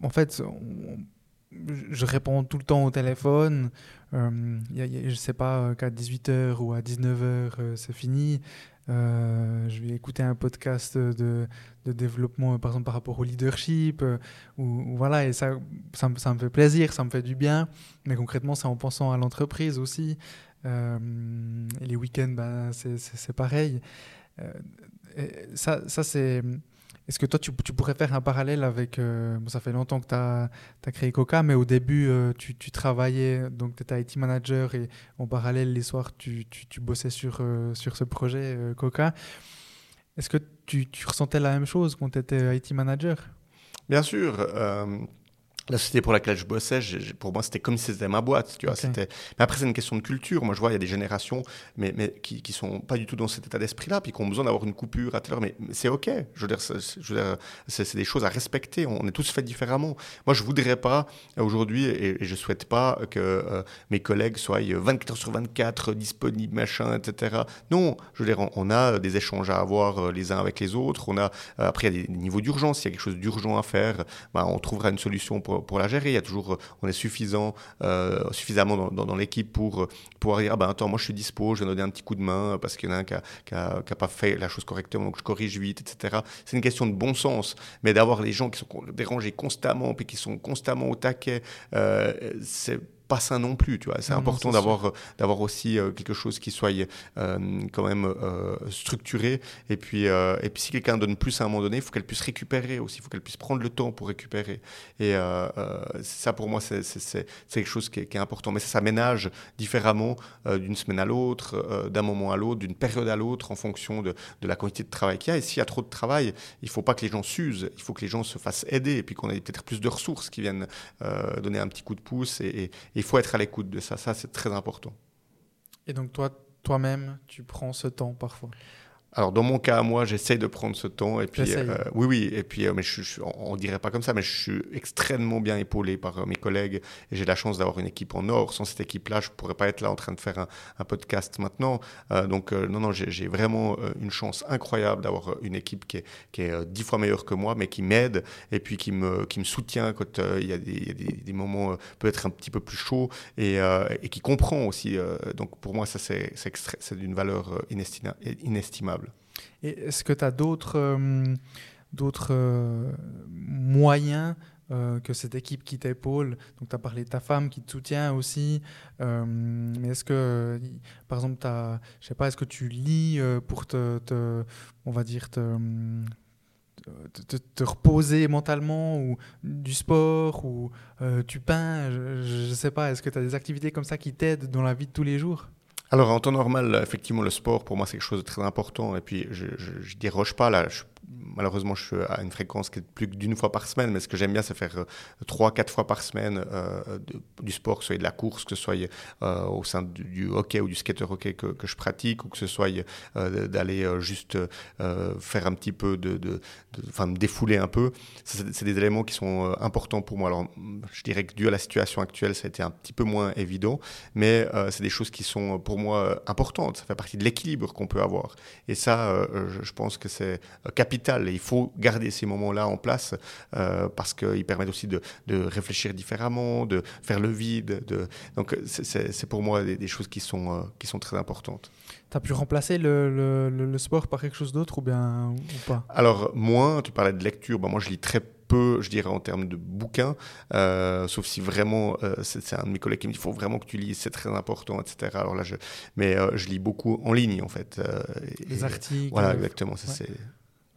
en fait, je réponds tout le temps au téléphone. Euh, je sais pas, qu'à 18h ou à 19h, euh, c'est fini. Euh, je vais écouter un podcast de, de, développement, par exemple, par rapport au leadership. Euh, ou, voilà, et ça, ça, ça, me fait plaisir, ça me fait du bien. Mais concrètement, c'est en pensant à l'entreprise aussi. Euh, les week-ends, ben, c'est pareil. Ça, ça c'est. Est-ce que toi, tu, pourrais faire un parallèle avec. Euh, ça fait longtemps que tu as, créé Coca, mais au début, tu, tu, travaillais, donc tu étais IT manager et en parallèle, les soirs, tu, tu bossais sur, sur ce projet Coca. Est-ce que tu, ressentais la même chose quand tu étais IT manager? Bien sûr la société pour laquelle je bossais, pour moi, c'était comme si c'était ma boîte. Tu vois, c'était... Mais après, c'est une question de culture. Moi, je vois, il y a des générations mais, mais qui ne sont pas du tout dans cet état d'esprit-là, puis qui ont besoin d'avoir une coupure à telle heure. Mais, c'est OK. Je veux dire, c'est, des choses à respecter. On est tous faits différemment. Moi, je ne voudrais pas, aujourd'hui, et, je ne souhaite pas que euh, mes collègues soient 24 heures sur 24 disponibles, machin, etc. Non, je veux dire, on, a des échanges à avoir euh, les uns avec les autres. On a, euh, après, il y a des niveaux d'urgence. S'il y a quelque chose d'urgent à faire, bah, on trouvera une solution pour pour, la gérer. Il y a toujours, on est suffisant, euh, suffisamment dans, l'équipe pour pouvoir dire, ah ben attends, moi je suis dispo, je vais donner un petit coup de main parce qu'il y en a un qui n'a pas fait la chose correctement, donc je corrige vite, etc. C'est une question de bon sens, mais d'avoir les gens qui sont dérangés constamment, puis qui sont constamment au taquet, euh, c'est pas sain non plus, tu vois. C'est important d'avoir euh, d'avoir aussi euh, quelque chose qui soit euh, quand même structuré. Et puis et puis si quelqu'un donne plus à un moment donné, il faut qu'elle puisse récupérer aussi. Il faut qu'elle puisse prendre le temps pour récupérer. Et ça pour moi c'est quelque chose qui est, important. Mais ça s'aménage différemment d'une semaine à l'autre, d'un moment à l'autre, d'une période à l'autre en fonction de, de la quantité de travail qu'il y a. Et s'il y a trop de travail, il faut pas que les gens s'usent. Il faut que les gens se fassent aider et puis qu'on ait peut-être plus de ressources qui viennent donner un petit coup de pouce et, et il faut être à l'écoute de ça. Ça, c'est très important. Et donc, toi, toi-même, tu prends ce temps parfois? Alors dans mon cas, moi, j'essaye de prendre ce temps et puis euh, oui, oui, et puis euh, mais je, on, dirait pas comme ça, mais je suis extrêmement bien épaulé par euh, mes collègues et j'ai la chance d'avoir une équipe en or. Sans cette équipe-là, je pourrais pas être là en train de faire un, un podcast maintenant. donc non, non, j'ai vraiment une chance incroyable d'avoir une équipe qui est, qui est dix fois meilleure que moi, mais qui m'aide et puis qui me qui me soutient quand il y a des, y a des, des moments peut-être un petit peu plus chauds et, et qui comprend aussi. donc pour moi, ça c'est c'est d'une valeur inestimable. Et est-ce que tu as d'autres euh, euh, moyens que cette équipe qui t'épaule? Donc, tu as parlé de ta femme qui te soutient aussi. mais est-ce que, par exemple, je pas, est-ce que tu lis pour te, on va dire, te, reposer mentalement ou du sport ou euh, tu peins, je sais pas, est-ce que tu as des activités comme ça qui t'aident dans la vie de tous les jours? Alors en temps normal, effectivement, le sport pour moi c'est quelque chose de très important. Et puis je, déroge pas là. Malheureusement, je suis à une fréquence qui est plus d'une fois par semaine, mais ce que j'aime bien, c'est faire euh, trois, quatre fois par semaine euh, du sport, que ce soit de la course, que ce soit euh, au sein du, hockey ou du skater hockey que, je pratique, ou que ce soit d'aller juste faire un petit peu de, de, enfin, me défouler un peu. C'est des éléments qui sont importants pour moi. Alors, je dirais que dû à la situation actuelle, ça a été un petit peu moins évident, mais c'est des choses qui sont pour moi importantes. Ça fait partie de l'équilibre qu'on peut avoir. Et ça, je pense que c'est capital et il faut garder ces moments-là en place euh, parce qu'ils permettent aussi de, réfléchir différemment, de faire le vide. De... Donc c'est pour moi des, choses qui sont, euh, qui sont très importantes. Tu as pu remplacer le, le, sport par quelque chose d'autre ou bien ou pas? Alors moins, tu parlais de lecture, ben, moi je lis très peu, je dirais, en termes de bouquins, euh, sauf si vraiment, c'est un de mes collègues qui me dit, il faut vraiment que tu lises, c'est très important, etc. Alors là, je, mais je lis beaucoup en ligne, en fait. Les articles. Voilà, exactement. c'est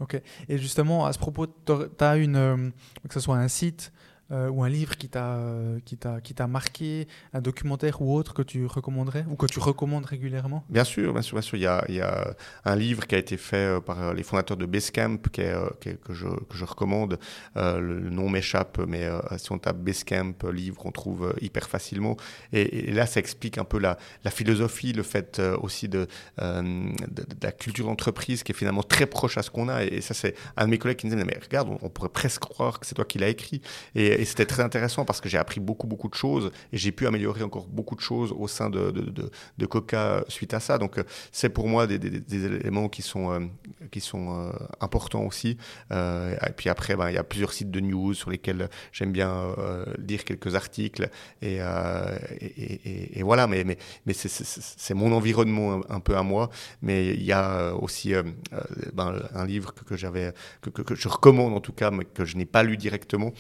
Ok. Et justement, à ce propos, tu as une, euh, que ce soit un site euh, ou un livre qui t'a qui t'a qui t'a marqué, un documentaire ou autre que tu recommanderais ou que tu recommandes régulièrement? Bien sûr, bien sûr, bien sûr. Il y a, il y a un livre qui a été fait euh, par les fondateurs de Basecamp qui est, que, je, que je recommande. le nom m'échappe, mais si on tape Basecamp livre, on trouve hyper facilement. Et, là, ça explique un peu la, la philosophie, le fait aussi de, de, la culture d'entreprise qui est finalement très proche à ce qu'on a. Et, ça, c'est un de mes collègues qui me disait mais regarde, on, on pourrait presque croire que c'est toi qui l'as écrit. Et, et, c'était très intéressant parce que j'ai appris beaucoup, beaucoup de choses et j'ai pu améliorer encore beaucoup de choses au sein de, de, de, Coca suite à ça. Donc, euh, c'est pour moi des, éléments qui sont, euh, qui sont euh, importants aussi. et puis après, ben, il y a plusieurs sites de news sur lesquels j'aime bien lire quelques articles. Et, et, voilà, mais, mais, mais c'est mon environnement un, peu à moi. Mais il y a aussi ben, un livre que, j'avais, que, je recommande en tout cas, mais que je n'ai pas lu directement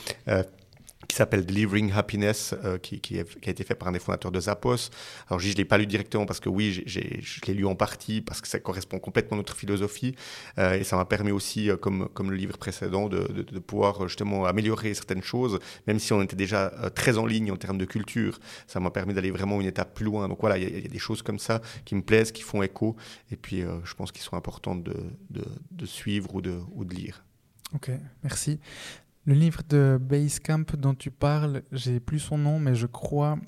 qui s'appelle Delivering Happiness, euh, qui, a été fait par un des fondateurs de Zappos. Alors je ne l'ai pas lu directement parce que oui, je l'ai lu en partie parce que ça correspond complètement à notre philosophie euh, et ça m'a permis aussi, euh, comme, le livre précédent, de, pouvoir justement améliorer certaines choses, même si on était déjà très en ligne en termes de culture. Ça m'a permis d'aller vraiment une étape plus loin. Donc voilà, il y, a des choses comme ça qui me plaisent, qui font écho et puis je pense qu'ils sont importantes de, suivre ou de lire. Ok, merci. Le livre de Basecamp dont tu parles, j'ai plus son nom, mais je crois,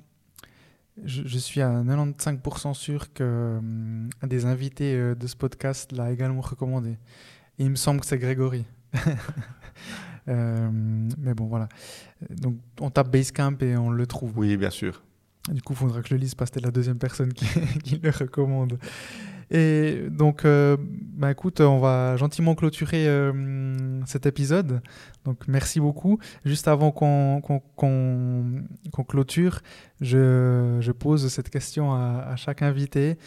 je, suis à 95% sûr que hum, un des invités euh, de ce podcast l'a également recommandé. Et il me semble que c'est Grégory. [LAUGHS] Euh, mais bon, voilà. Donc, on tape Basecamp et on le trouve. Oui, bien sûr. Du coup, il faudra que je le lise parce que c'était la deuxième personne qui, [LAUGHS] qui le recommande. Et donc, euh, bah écoute, on va gentiment clôturer euh, cet épisode. Donc, merci beaucoup. Juste avant qu'on clôture, je, je, pose cette question à, chaque invité.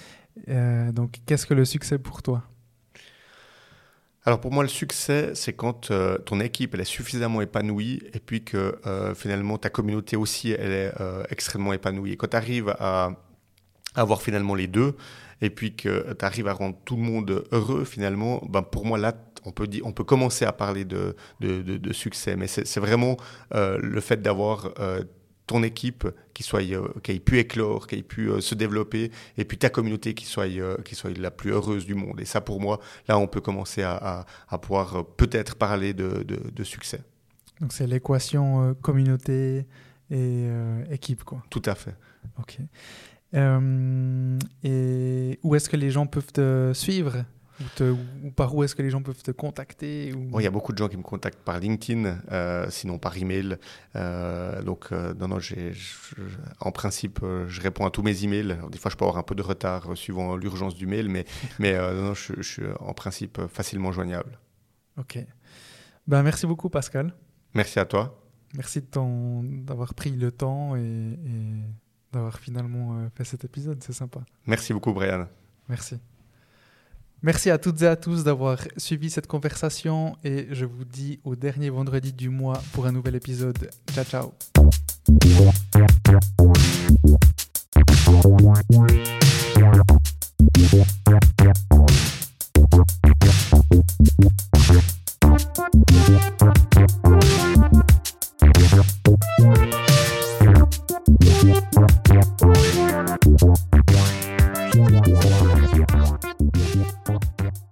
Euh, donc, qu'est-ce que le succès pour toi? Alors pour moi, le succès, c'est quand ton équipe est suffisamment épanouie et puis que finalement ta communauté aussi elle est extrêmement épanouie. quand tu arrives à avoir finalement les deux, et puis que tu arrives à rendre tout le monde heureux finalement, ben pour moi là, on peut, dire, on peut commencer à parler de, de, de, succès. Mais c'est vraiment euh, le fait d'avoir euh, ton équipe qui, soit, euh, qui ait pu éclore, qui ait pu se développer, et puis ta communauté qui soit, qui soit la plus heureuse du monde. Et ça, pour moi, là, on peut commencer à, à, à pouvoir peut-être parler de, de, succès. Donc c'est l'équation communauté et équipe, quoi. Tout à fait. Ok. Euh, et où est-ce que les gens peuvent te suivre ou, par où est-ce que les gens peuvent te contacter Il y a beaucoup de gens qui me contactent par LinkedIn, euh, sinon par email. Euh, donc, non, non, en principe, je réponds à tous mes emails. des fois, je peux avoir un peu de retard suivant l'urgence du mail, mais, [LAUGHS] mais non, je, je, suis en principe facilement joignable. Ok. Ben, merci beaucoup, Pascal. Merci à toi. Merci d'avoir pris le temps et... et d'avoir finalement euh, fait cet épisode. C'est sympa. Merci beaucoup, Brian. Merci. Merci à toutes et à tous d'avoir suivi cette conversation et je vous dis au dernier vendredi du mois pour un nouvel épisode. Ciao ciao. Thank you.